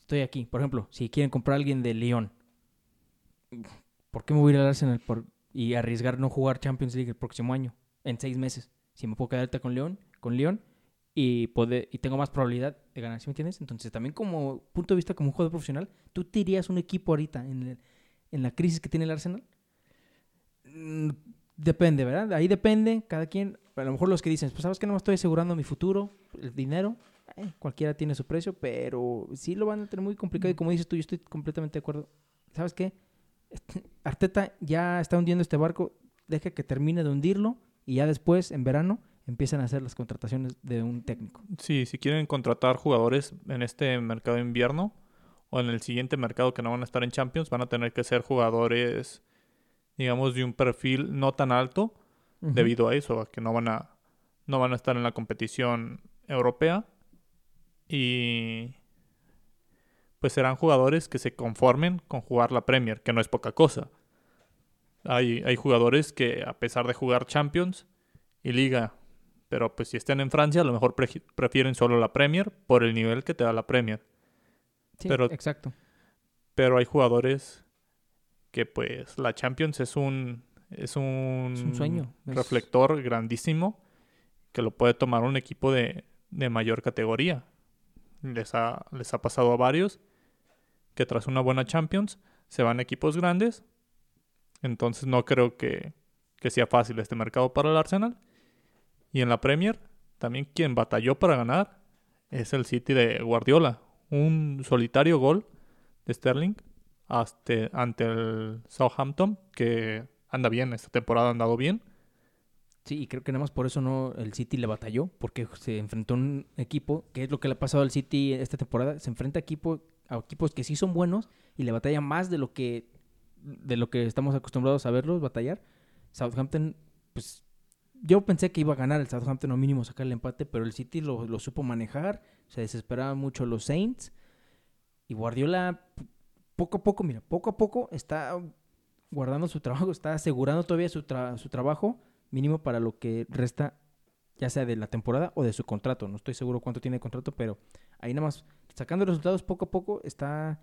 estoy aquí. Por ejemplo, si quieren comprar a alguien de León, ¿por qué me voy a ir al Arsenal por, y arriesgar no jugar Champions League el próximo año, en seis meses? Si me puedo quedar ahorita con León, con León y, poder, y tengo más probabilidad de ganar, ¿sí me entiendes? Entonces, también como punto de vista como un jugador profesional, ¿tú te irías un equipo ahorita en, el- en la crisis que tiene el Arsenal? Mm, Depende, ¿verdad? Ahí depende, cada quien. A lo mejor los que dicen, pues sabes que no me estoy asegurando mi futuro, el dinero, eh, cualquiera tiene su precio, pero sí lo van a tener muy complicado. Y como dices tú, yo estoy completamente de acuerdo. ¿Sabes qué? Este, Arteta ya está hundiendo este barco, deja que termine de hundirlo y ya después, en verano, empiezan a hacer las contrataciones de un técnico. Sí, si quieren contratar jugadores en este mercado de invierno o en el siguiente mercado que no van a estar en Champions, van a tener que ser jugadores, digamos, de un perfil no tan alto debido a eso, a que no van a, no van a estar en la competición europea y pues serán jugadores que se conformen con jugar la Premier, que no es poca cosa. Hay, hay jugadores que a pesar de jugar Champions y Liga, pero pues si están en Francia a lo mejor pre- prefieren solo la Premier por el nivel que te da la Premier. Sí, pero- exacto. Pero hay jugadores que pues la Champions es un es un, Es un sueño, es- reflector grandísimo que lo puede tomar un equipo de, de mayor categoría. Les ha, les ha pasado a varios que tras una buena Champions se van equipos grandes. Entonces no creo que, que sea fácil este mercado para el Arsenal. Y en la Premier, también quien batalló para ganar es el City de Guardiola. Un solitario gol de Sterling ante el Southampton, que anda bien, esta temporada ha andado bien. Sí, y creo que nada más por eso no el City le batalló, porque se enfrentó a un equipo, que es lo que le ha pasado al City esta temporada, se enfrenta a, equipo, a equipos que sí son buenos y le batalla más de lo que de lo que estamos acostumbrados a verlos batallar. Southampton, pues yo pensé que iba a ganar el Southampton o mínimo sacar el empate, pero el City lo, lo supo manejar, se desesperaban mucho los Saints y Guardiola poco a poco, mira, poco a poco está guardando su trabajo, está asegurando todavía su, su trabajo mínimo para lo que resta, ya sea de la temporada o de su contrato. No estoy seguro cuánto tiene de contrato, pero ahí nada más sacando resultados poco a poco está,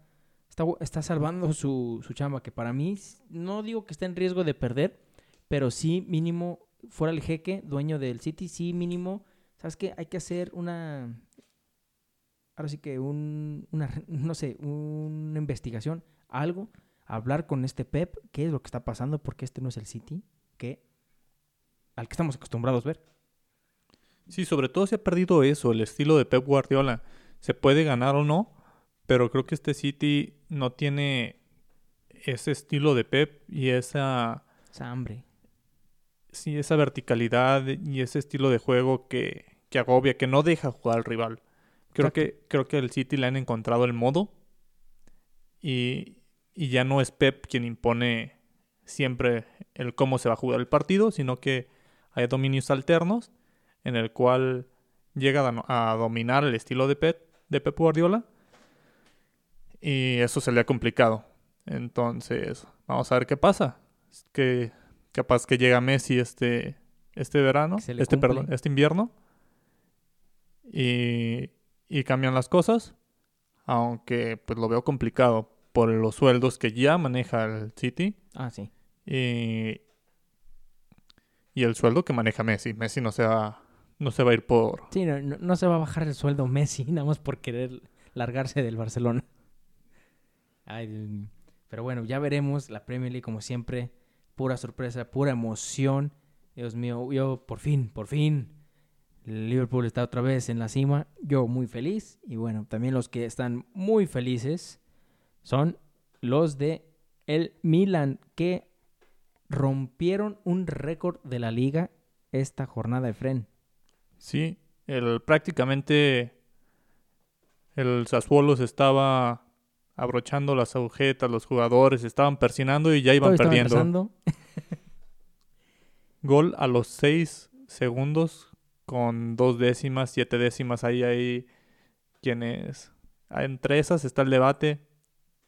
está, está salvando su, su chamba, que para mí no digo que esté en riesgo de perder, pero sí mínimo fuera el jeque, dueño del City, sí mínimo, ¿sabes qué? Hay que hacer una, ahora sí que un, una, no sé, una investigación, algo, hablar con este Pep, qué es lo que está pasando, porque este no es el City, que al que estamos acostumbrados a ver. Sí, sobre todo se ha perdido eso, el estilo de Pep Guardiola. Se puede ganar o no, pero creo que este City no tiene ese estilo de Pep y esa... Esa hambre. Sí, esa verticalidad y ese estilo de juego que, que agobia, que no deja jugar al rival. Creo que, creo que el City le han encontrado el modo y, y ya no es Pep quien impone siempre el cómo se va a jugar el partido, sino que hay dominios alternos en el cual llega a, dominar el estilo de Pep, de Pep Guardiola y eso se le ha complicado. Entonces, vamos a ver qué pasa. Que capaz que llega Messi este este verano, este perdón, este invierno y, y cambian las cosas, aunque pues lo veo complicado por los sueldos que ya maneja el City. Ah, sí. Y, y el sueldo que maneja Messi. Messi no se va, no se va a ir por... Sí, no, no, se va a bajar el sueldo Messi nada más por querer largarse del Barcelona. pero bueno, ya veremos la Premier League como siempre. Pura sorpresa, pura emoción. Dios mío, yo por fin, por fin. El Liverpool está otra vez en la cima. Yo muy feliz. Y bueno, también los que están muy felices son los de el Milan, que rompieron un récord de la liga esta jornada de Fren. Sí, el, prácticamente el Sassuolo se estaba abrochando las agujetas, los jugadores estaban persinando y ya iban perdiendo. Gol a los seis segundos con dos décimas, siete décimas. Ahí hay quienes... Entre esas está el debate,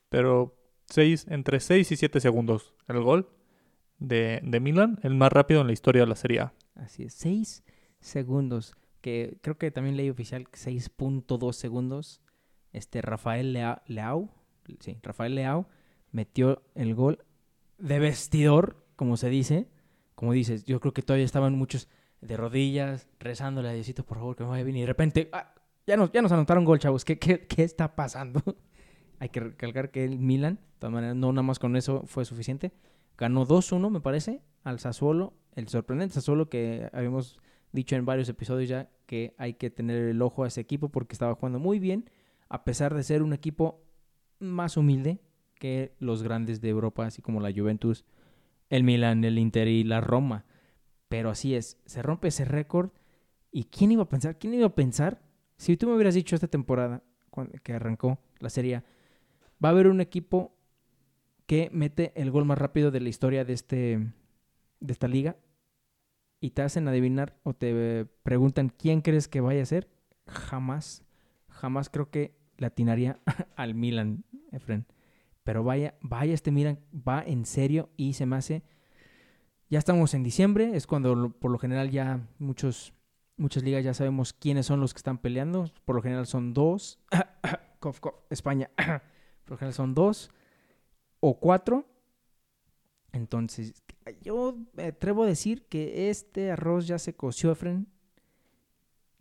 pero seis, entre seis y siete segundos el gol de, de Milan, el más rápido en la historia de la Serie. Así es, 6 segundos, que creo que también leí oficial 6.2 segundos. Este Rafael Leao, sí, Rafael Leao metió el gol de vestidor, como se dice. Como dices, yo creo que todavía estaban muchos de rodillas, rezándole a Diosito, por favor, que me vaya bien. Y de repente, ah, ya, nos, ya nos anotaron gol, chavos. ¿Qué, qué, qué está pasando? Hay que recalcar que el Milan, de todas maneras, no nada más con eso fue suficiente. Ganó 2-1, me parece, al Sassuolo. El sorprendente Sassuolo que habíamos dicho en varios episodios ya que hay que tener el ojo a ese equipo porque estaba jugando muy bien, a pesar de ser un equipo más humilde que los grandes de Europa, así como la Juventus, el Milan, el Inter y la Roma. Pero así es, se rompe ese récord. ¿Y quién iba a pensar? ¿Quién iba a pensar? Si tú me hubieras dicho esta temporada que arrancó la serie, va a haber un equipo que mete el gol más rápido de la historia de, este, de esta liga y te hacen adivinar o te preguntan quién crees que vaya a ser, jamás, jamás creo que le atinaría al Milan, Efren. Pero vaya, vaya este Milan, va en serio y se me hace... Ya estamos en diciembre, es cuando por lo general ya muchos, muchas ligas ya sabemos quiénes son los que están peleando. Por lo general son dos. España. por lo general son dos o cuatro. Entonces, yo me atrevo a decir que este arroz ya se coció, Efren.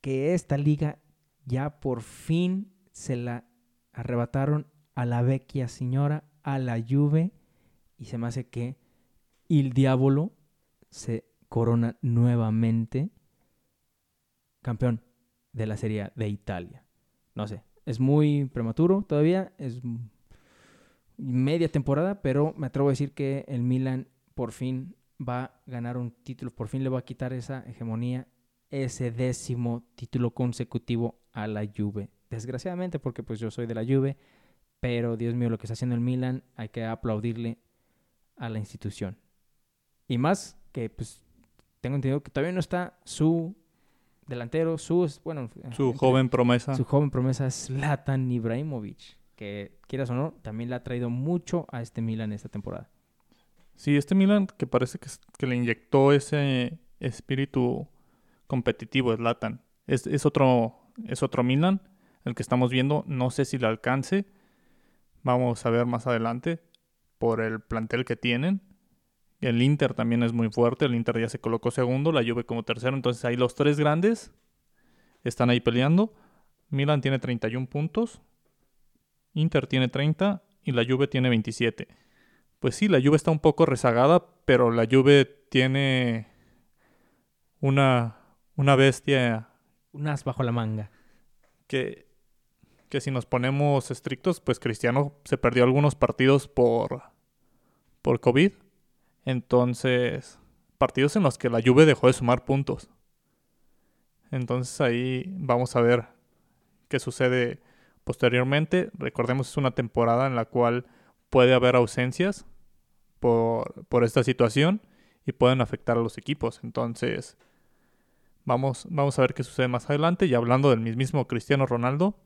Que esta liga ya por fin se la arrebataron a la vecchia señora, a la Juve. Y se me hace que el diablo se corona nuevamente campeón de la Serie de Italia. No sé, es muy prematuro todavía, es media temporada, pero me atrevo a decir que el Milan por fin va a ganar un título, por fin le va a quitar esa hegemonía, ese décimo título consecutivo a la Juve. Desgraciadamente, porque pues yo soy de la Juve, pero Dios mío, lo que está haciendo el Milan, hay que aplaudirle a la institución. Y más que pues tengo entendido que todavía no está su delantero, su, bueno, su joven promesa. Su joven promesa es Zlatan Ibrahimovic, que quieras o no, también le ha traído mucho a este Milan esta temporada. Sí, este Milan que parece que, que le inyectó ese espíritu competitivo, Zlatan. Es, es, otro, es otro Milan, el que estamos viendo. No sé si le alcance. Vamos a ver más adelante por el plantel que tienen. El Inter también es muy fuerte. El Inter ya se colocó segundo, la Juve como tercero. Entonces ahí los tres grandes están ahí peleando. Milan tiene 31 puntos. Inter tiene 30 y la Juve tiene 27. Pues sí, la Juve está un poco rezagada, pero la Juve tiene una, una bestia. Un as bajo la manga. Que, que si nos ponemos estrictos, pues Cristiano se perdió algunos partidos por, por COVID entonces, partidos en los que la Juve dejó de sumar puntos. Entonces ahí vamos a ver qué sucede posteriormente. Recordemos es una temporada en la cual puede haber ausencias por, por esta situación y pueden afectar a los equipos. Entonces, vamos, vamos a ver qué sucede más adelante. Y hablando del mismo Cristiano Ronaldo,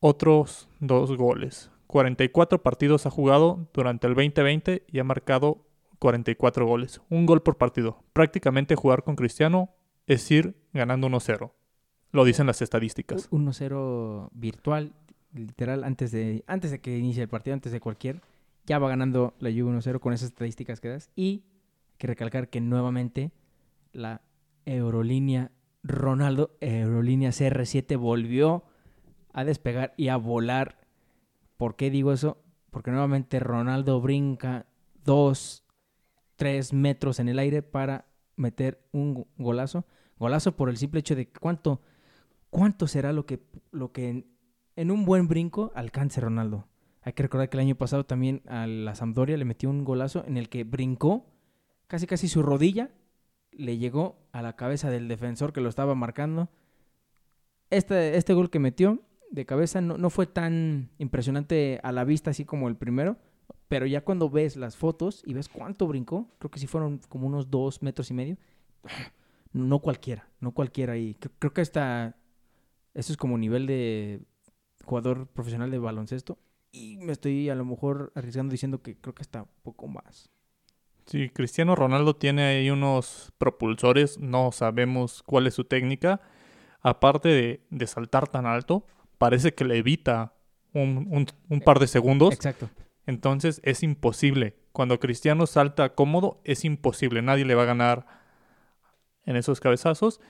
otros dos goles. 44 partidos ha jugado durante el 2020 y ha marcado 44 goles. Un gol por partido. Prácticamente jugar con Cristiano es ir ganando 1-0. Lo dicen las estadísticas. 1-0 virtual, literal, antes de, antes de que inicie el partido, antes de cualquier. Ya va ganando la Juve 1-0 con esas estadísticas que das. Y hay que recalcar que nuevamente la aerolínea Ronaldo, aerolínea CR7, volvió a despegar y a volar ¿Por qué digo eso? Porque nuevamente Ronaldo brinca dos, tres metros en el aire para meter un golazo. Golazo por el simple hecho de cuánto, cuánto será lo que, lo que en, un buen brinco alcance Ronaldo. Hay que recordar que el año pasado también a la Sampdoria le metió un golazo en el que brincó casi casi su rodilla le llegó a la cabeza del defensor que lo estaba marcando. Este, este gol que metió de cabeza no, no fue tan impresionante a la vista así como el primero, pero ya cuando ves las fotos y ves cuánto brincó, creo que sí fueron como unos dos metros y medio, no cualquiera, no cualquiera. Y creo, que hasta eso es como nivel de jugador profesional de baloncesto. Y me estoy a lo mejor arriesgando diciendo que creo que un poco más. Sí, Cristiano Ronaldo tiene ahí unos propulsores, no sabemos cuál es su técnica. Aparte de, de saltar tan alto, parece que le evita un, par de segundos. Exacto. Entonces es imposible. Cuando Cristiano salta cómodo, es imposible. Nadie le va a ganar en esos cabezazos.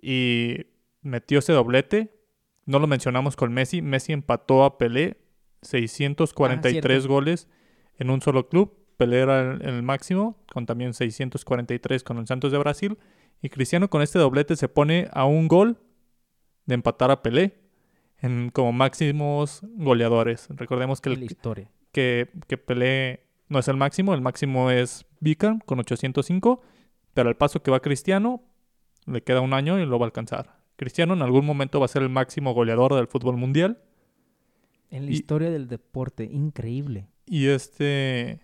Y metió ese doblete. No lo mencionamos con Messi. Messi empató a Pelé. 643 ah, goles en un solo club. Pelé era el, el, máximo, con también 643 con el Santos de Brasil. Y Cristiano con este doblete se pone a un gol de empatar a Pelé en, como máximos goleadores. Recordemos que, el, historia. que, que Pelé no es el máximo, el máximo es Vican con 805, pero al paso que va Cristiano, le queda un año y lo va a alcanzar. Cristiano en algún momento va a ser el máximo goleador del fútbol mundial. En la historia del deporte, increíble. Y este,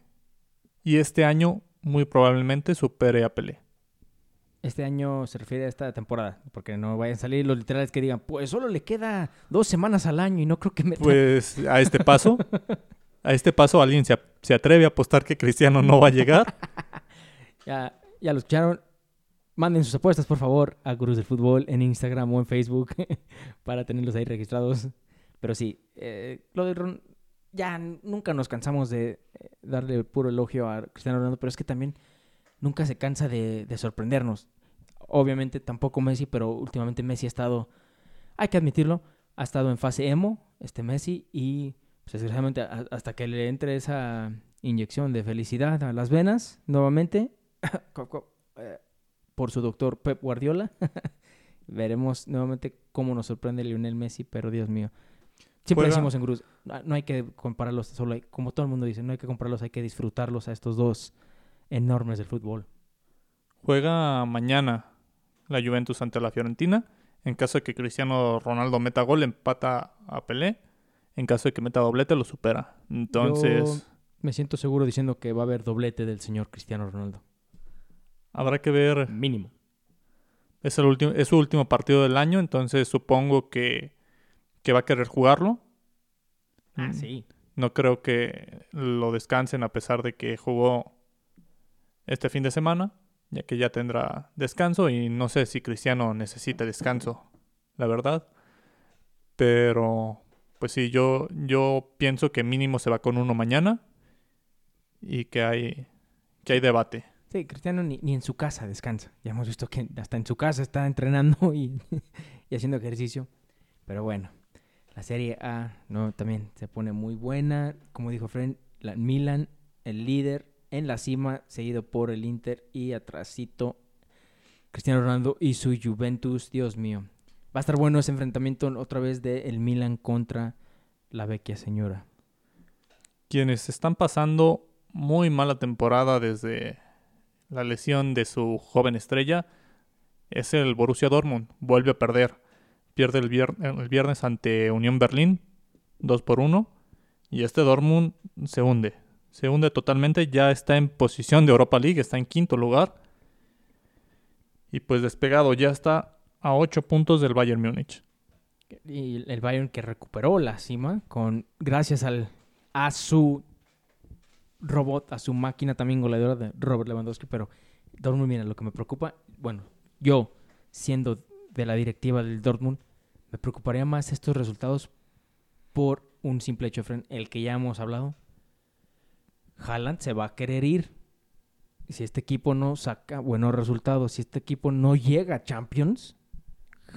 y este año muy probablemente supere a Pelé. Este año se refiere a esta temporada, porque no vayan a salir los literales que digan, pues solo le queda dos semanas al año y no creo que me... Pues a este paso, a este paso alguien se, se, atreve a apostar que Cristiano no va a llegar. ya, ya lo escucharon. Manden sus apuestas, por favor, a Gurús del Fútbol en Instagram o en Facebook para tenerlos ahí registrados. Pero sí, eh, lo de Ron, ya nunca nos cansamos de eh, darle puro elogio a Cristiano Ronaldo, pero es que también nunca se cansa de, de sorprendernos. Obviamente tampoco Messi, pero últimamente Messi ha estado, hay que admitirlo, ha estado en fase emo, este Messi, y pues, desgraciadamente hasta que le entre esa inyección de felicidad a las venas nuevamente eh, por su doctor Pep Guardiola. Veremos nuevamente cómo nos sorprende Lionel Messi, pero Dios mío. Siempre Juega- decimos en Cruz, no no hay que compararlos, solo hay, como todo el mundo dice, no hay que compararlos, hay que disfrutarlos a estos dos enormes del fútbol. Juega mañana la Juventus ante la Fiorentina. En caso de que Cristiano Ronaldo meta gol, empata a Pelé. En caso de que meta doblete, lo supera. Entonces, Me siento seguro diciendo que va a haber doblete del señor Cristiano Ronaldo. habrá que ver. Mínimo. Es, el último, es su último partido del año, entonces supongo que, que va a querer jugarlo. Ah, Mm, sí. No creo que lo descansen a pesar de que jugó este fin de semana, ya que ya tendrá descanso y no sé si Cristiano necesita descanso, la verdad. Pero, pues sí, yo, yo pienso que mínimo se va con uno mañana y que hay, que hay debate. Sí, Cristiano ni, ni en su casa descansa. Ya hemos visto que hasta en su casa está entrenando y, y haciendo ejercicio. Pero bueno, la Serie A no también se pone muy buena. Como dijo Fren, la Milan, el líder en la cima, seguido por el Inter y atrasito Cristiano Ronaldo y su Juventus. Dios mío. Va a estar bueno ese enfrentamiento otra vez de el Milan contra la vecchia señora. Quienes están pasando muy mala temporada desde la lesión de su joven estrella es el Borussia Dortmund. Vuelve a perder. Pierde el, vier- el viernes ante Unión Berlín, 2 por 1. Y este Dortmund se hunde. Se hunde totalmente. Ya está en posición de Europa League, está en quinto lugar. Y pues despegado, ya está a 8 puntos del Bayern Múnich. Y el Bayern que recuperó la cima con gracias al a su robot, a su máquina también goleadora de Robert Lewandowski, pero Dortmund, mira, lo que me preocupa, bueno, yo siendo de la directiva del Dortmund, me preocuparía más estos resultados por un simple hecho, el que ya hemos hablado. Haaland se va a querer ir. Si este equipo no saca buenos resultados, si este equipo no llega a Champions,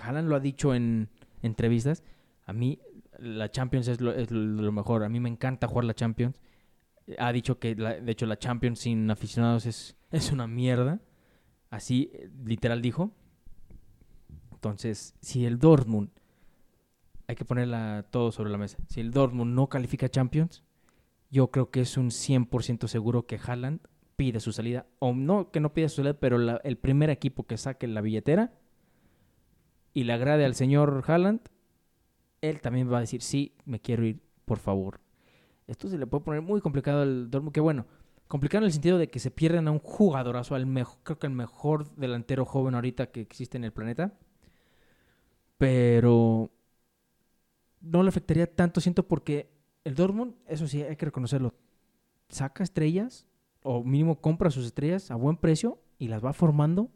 Haaland lo ha dicho en entrevistas, a mí la Champions es lo, mejor, a mí me encanta jugar la Champions. Ha dicho que, la- de hecho, la Champions sin aficionados es, es una mierda. Así, literal dijo. Entonces, si el Dortmund, hay que ponerla todo sobre la mesa, si el Dortmund no califica a Champions, yo creo que es un 100% seguro que Haaland pide su salida, o no que no pida su salida, pero el primer equipo que saque la billetera y le agrade al señor Haaland, él también va a decir, sí, me quiero ir, por favor. Esto se le puede poner muy complicado al Dortmund, que bueno, complicado en el sentido de que se pierden a un jugadorazo, al mejor, creo que el mejor delantero joven ahorita que existe en el planeta. Pero no le afectaría tanto, siento, porque el Dortmund, eso sí, hay que reconocerlo, saca estrellas, o mínimo compra sus estrellas a buen precio y las va formando.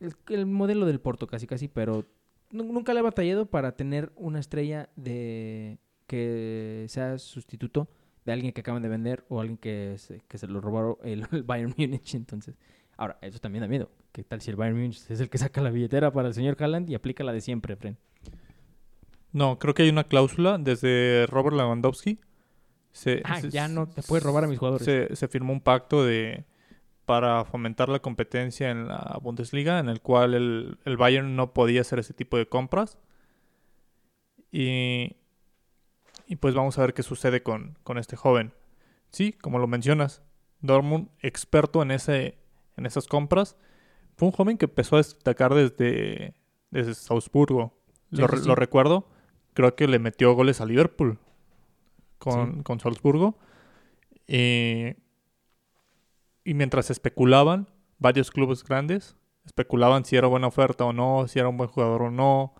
El, el modelo del Porto casi casi, pero nu- nunca le ha batallado para tener una estrella de que sea sustituto de alguien que acaban de vender o alguien que se, lo robaron el, el Bayern Múnich. Entonces, ahora, eso también da miedo. ¿Qué tal si el Bayern Múnich es el que saca la billetera para el señor Haaland y aplica la de siempre, Fren? No, creo que hay una cláusula desde Robert Lewandowski. Se, Ah, se- ya no te puedes robar a mis jugadores. Se, se firmó un pacto de para fomentar la competencia en la Bundesliga, en el cual el, el Bayern no podía hacer ese tipo de compras. Y, y pues vamos a ver qué sucede con, con este joven. Sí, como lo mencionas, Dortmund, experto en, ese, en esas compras, fue un joven que empezó a destacar desde, desde Salzburgo. Sí, lo, sí, lo recuerdo, creo que le metió goles a Liverpool con, Sí. con Salzburgo. Y, y mientras especulaban, varios clubes grandes especulaban si era buena oferta o no, si era un buen jugador o no,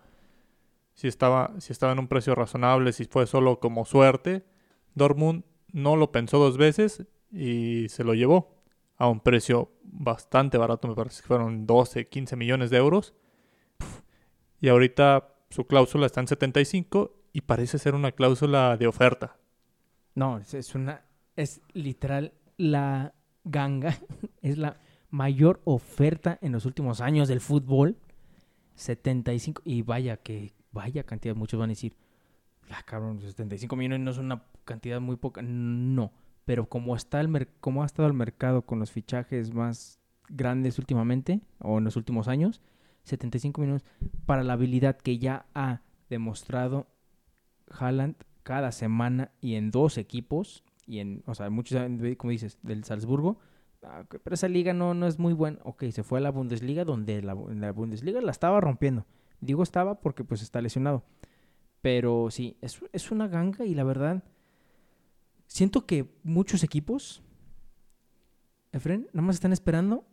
si estaba, si estaba en un precio razonable, si fue solo como suerte. Dortmund no lo pensó dos veces y se lo llevó a un precio bastante barato, me parece que fueron 12, 15 millones de euros. Y ahorita su cláusula está en 75 y parece ser una cláusula de oferta. No, es, una. Es literal la ganga. Es la mayor oferta en los últimos años del fútbol. 75. Y vaya que. Vaya cantidad. Muchos van a decir. Ah, cabrón, 75 millones no es una cantidad muy poca. No. pero como, está el como ha estado el mercado con los fichajes más grandes últimamente, o en los últimos años, 75 millones para la habilidad que ya ha demostrado Haaland cada semana y en dos equipos, y en, o sea, muchos, como dices, del Salzburgo, ah, pero esa liga no, no es muy buena. Ok, se fue a la Bundesliga, donde la, la Bundesliga la estaba rompiendo. Digo estaba porque pues está lesionado. Pero sí, es, es una ganga y la verdad, siento que muchos equipos, Efren, nada más están esperando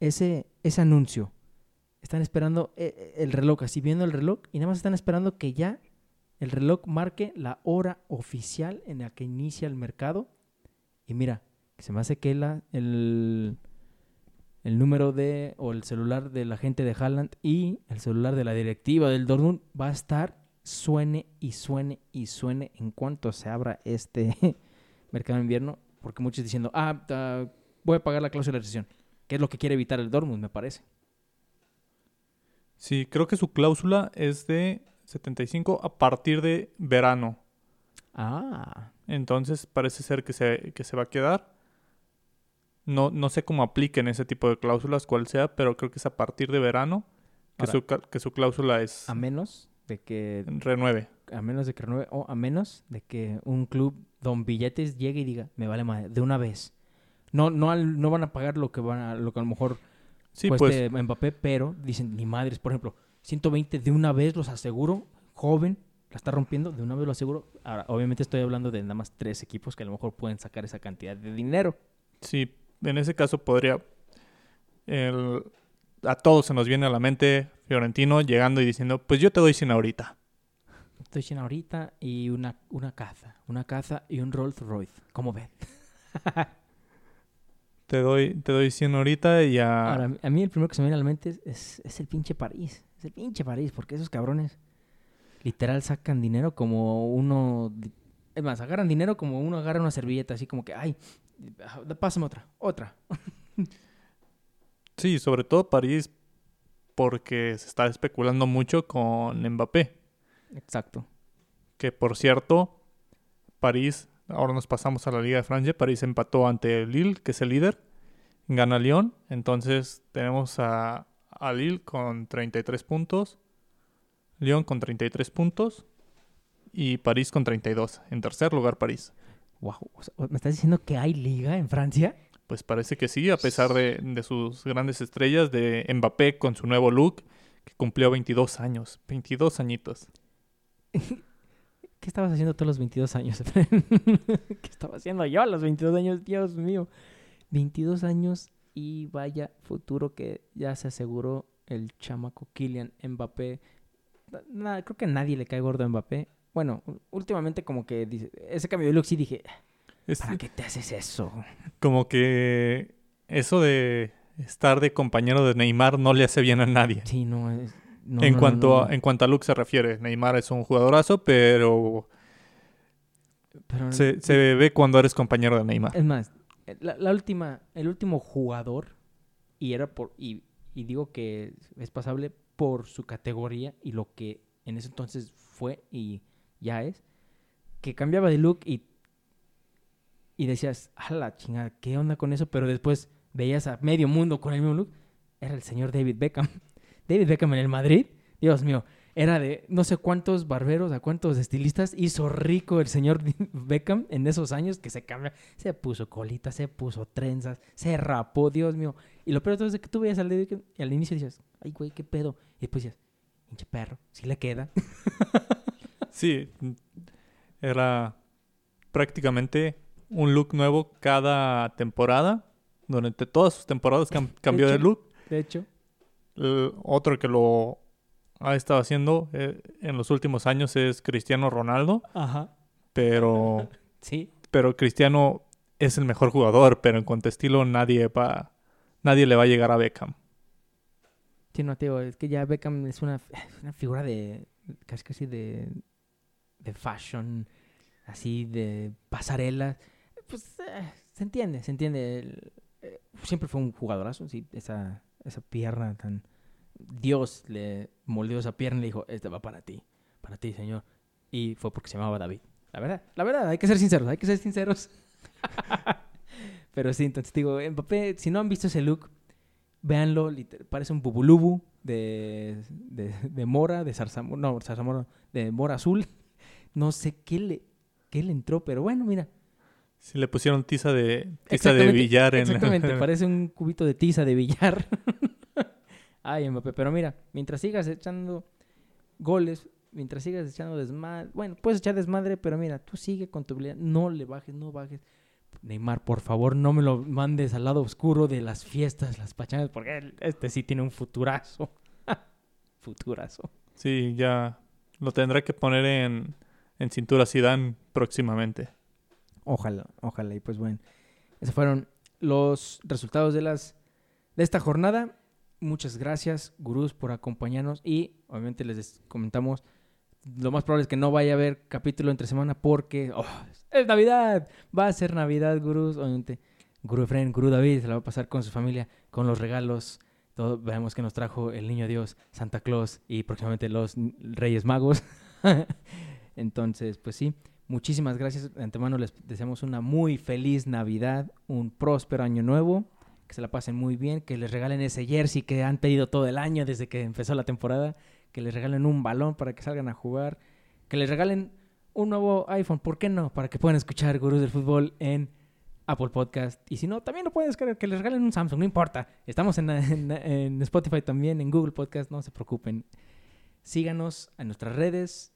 ese, ese anuncio. Están esperando eh, eh, el reloj, así viendo el reloj, y nada más están esperando que ya el reloj marque la hora oficial en la que inicia el mercado. Y mira, se me hace que el, el número de, o el celular de la gente de Haaland y el celular de la directiva del Dortmund va a estar suene y suene y suene en cuanto se abra este mercado de invierno. Porque muchos diciendo, ah, ah, voy a pagar la cláusula de rescisión. Que es lo que quiere evitar el Dortmund, me parece. Sí, creo que su cláusula es de 75 a partir de verano. Ah, Entonces parece ser que se, que se va a quedar. No, no sé cómo apliquen ese tipo de cláusulas, cuál sea, pero creo que es a partir de verano que, Ahora- su, que su cláusula es a menos de que renueve. a menos de que renueve, o a menos de que un club don billetes llegue y diga, me vale madre, de una vez. No, no, no van a pagar lo que van a, lo que a lo mejor Sí, cueste pues Mbappé, pero dicen, ni madres, por ejemplo, 120 de una vez los aseguro, joven, la está rompiendo, de una vez lo aseguro. Ahora, obviamente estoy hablando de nada más tres equipos que a lo mejor pueden sacar esa cantidad de dinero. sí, en ese caso podría... el- a todos se nos viene a la mente Fiorentino llegando y diciendo, pues yo te doy 100 ahorita. Estoy sin ahorita y una, una caza, una caza y un Rolls Royce, ¿cómo ven? Te doy, te doy 100 ahorita y ya... Ahora, a mí el primero que se me viene a la mente es, es, es el pinche París. Es el pinche París, porque esos cabrones literal sacan dinero como uno... Es más, agarran dinero como uno agarra una servilleta, así como que, ay, pásame otra, otra. Sí, sobre todo París porque se está especulando mucho con Mbappé. Exacto. Que por cierto, París, ahora nos pasamos a la Liga de Francia, París empató ante Lille, que es el líder, gana Lyon, entonces tenemos a, a Lille con 33 puntos, Lyon con 33 puntos y París con 32. En tercer lugar París. Wow. ¿Me estás diciendo que hay liga en Francia? Pues parece que sí, a pesar de, de sus grandes estrellas, de Mbappé con su nuevo look, que cumplió 22 años, 22 añitos. ¿Qué estabas haciendo todos los 22 años? ¿Qué estaba haciendo yo a los 22 años? Dios mío. 22 años y vaya futuro que ya se aseguró el chamaco Kylian Mbappé. Nada, creo que a nadie le cae gordo a Mbappé. Bueno, últimamente como que dice, ese cambio de look sí dije, ¿para qué te haces eso? como que eso de estar de compañero de Neymar no le hace bien a nadie. Sí, no es... no, en, no, cuanto no, A, en cuanto a look se refiere, Neymar es un jugadorazo, pero pero- se, se ve cuando eres compañero de Neymar. Es más, la, la última, el último jugador, y era por, y, y digo que es pasable por su categoría y lo que en ese entonces fue y ya es, que cambiaba de look y, y decías, a la chingada, ¿qué onda con eso? Pero después veías a medio mundo con el mismo look, era el señor David Beckham. David Beckham en el Madrid, Dios mío, era de no sé cuántos barberos, a cuántos estilistas hizo rico el señor Beckham en esos años que se cambia, se puso colita, se puso trenzas, se rapó, Dios mío. Y lo peor de todo es que tú veías al David Beckham y al inicio decías, ay güey, qué pedo. Y después decías, pinche perro, sí le queda. Sí, era prácticamente un look nuevo cada temporada. Durante todas sus temporadas cam- cambió de hecho. look. De hecho, otro que lo ha estado haciendo eh, en los últimos años es Cristiano Ronaldo, ajá, pero, sí. pero Cristiano es el mejor jugador, pero en cuanto a estilo nadie va, nadie le va a llegar a Beckham. Sí, no, tío, es que ya Beckham es una, una figura de, casi casi de, de fashion, así de pasarela. Pues eh, se entiende, se entiende. El- eh, siempre fue un jugadorazo, sí, esa, esa pierna tan... Dios le moldeó esa pierna y le dijo, este va para ti, para ti, señor. Y fue porque se llamaba David. La verdad, la verdad, hay que ser sinceros, hay que ser sinceros. Pero sí, entonces digo, Mbappé, si no han visto ese look, véanlo, parece un bubulubu de, de, de mora, de zarzamora, no, zarzamora, de mora azul. No sé qué le, qué le entró, pero bueno, mira. Si le pusieron tiza de, tiza de billar en Exactamente, parece un cubito de tiza de billar. Ay, Mbappé, pero mira, mientras sigas echando goles, mientras sigas echando desmadre, bueno, puedes echar desmadre, pero mira, tú sigue con tu habilidad, no le bajes, no bajes. Neymar, por favor, no me lo mandes al lado oscuro de las fiestas, las pachangas, porque este sí tiene un futurazo. futurazo. Sí, ya lo tendrá que poner en, en cintura Zidane próximamente. Ojalá, ojalá. Y pues bueno, esos fueron los resultados de las de esta jornada. Muchas gracias, gurús, por acompañarnos. Y obviamente les comentamos, lo más probable es que no vaya a haber capítulo entre semana porque oh, es Navidad. Va a ser Navidad, gurús. Obviamente, Gurú Efren, Gurú David se la va a pasar con su familia, con los regalos. Todo, veamos que nos trajo el Niño Dios, Santa Claus y próximamente los Reyes Magos. Entonces, pues sí, Muchísimas gracias. De antemano les deseamos una muy feliz Navidad, un próspero año nuevo, que se la pasen muy bien, que les regalen ese jersey que han pedido todo el año desde que empezó la temporada, que les regalen un balón para que salgan a jugar, que les regalen un nuevo iPhone, ¿por qué no? Para que puedan escuchar Gurús del Fútbol en Apple Podcast. Y si no, también lo pueden descargar, que les regalen un Samsung, no importa. Estamos en, en- Spotify también, en Google Podcast, no se preocupen. Síganos en nuestras redes,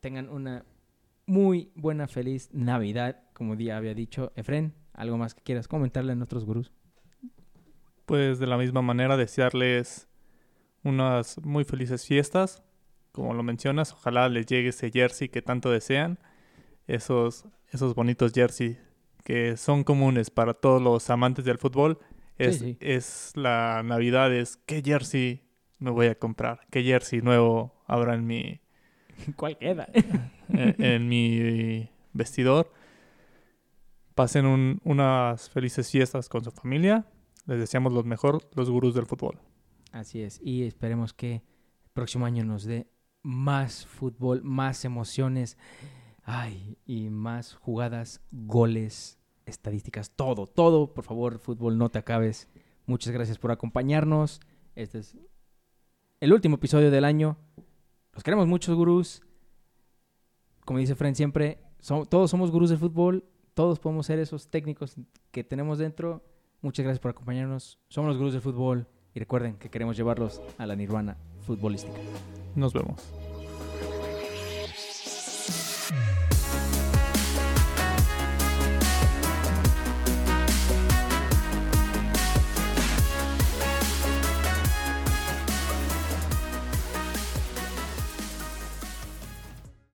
tengan una muy buena, feliz Navidad, como ya había dicho Efren. ¿Algo más que quieras comentarle a nuestros gurús? Pues de la misma manera desearles unas muy felices fiestas. Como lo mencionas, ojalá les llegue ese jersey que tanto desean. Esos, esos bonitos jersey que son comunes para todos los amantes del fútbol. Es, sí. es la Navidad, es qué jersey me voy a comprar, qué jersey nuevo habrá en mi, ¿Cuál queda? en, en mi vestidor. Pasen un- unas felices fiestas con su familia. Les deseamos lo mejor, los gurús del fútbol. Así es. Y esperemos que el próximo año nos dé más fútbol, más emociones. Ay, y más jugadas, goles, estadísticas, todo, todo. Por favor, fútbol, no te acabes. Muchas gracias por acompañarnos. Este es el último episodio del año. Los queremos mucho, gurús. Como dice Fren siempre, todos somos gurús del fútbol. Todos podemos ser esos técnicos que tenemos dentro. Muchas gracias por acompañarnos. Somos los gurús del fútbol. Y recuerden que queremos llevarlos a la nirvana futbolística. Nos vemos.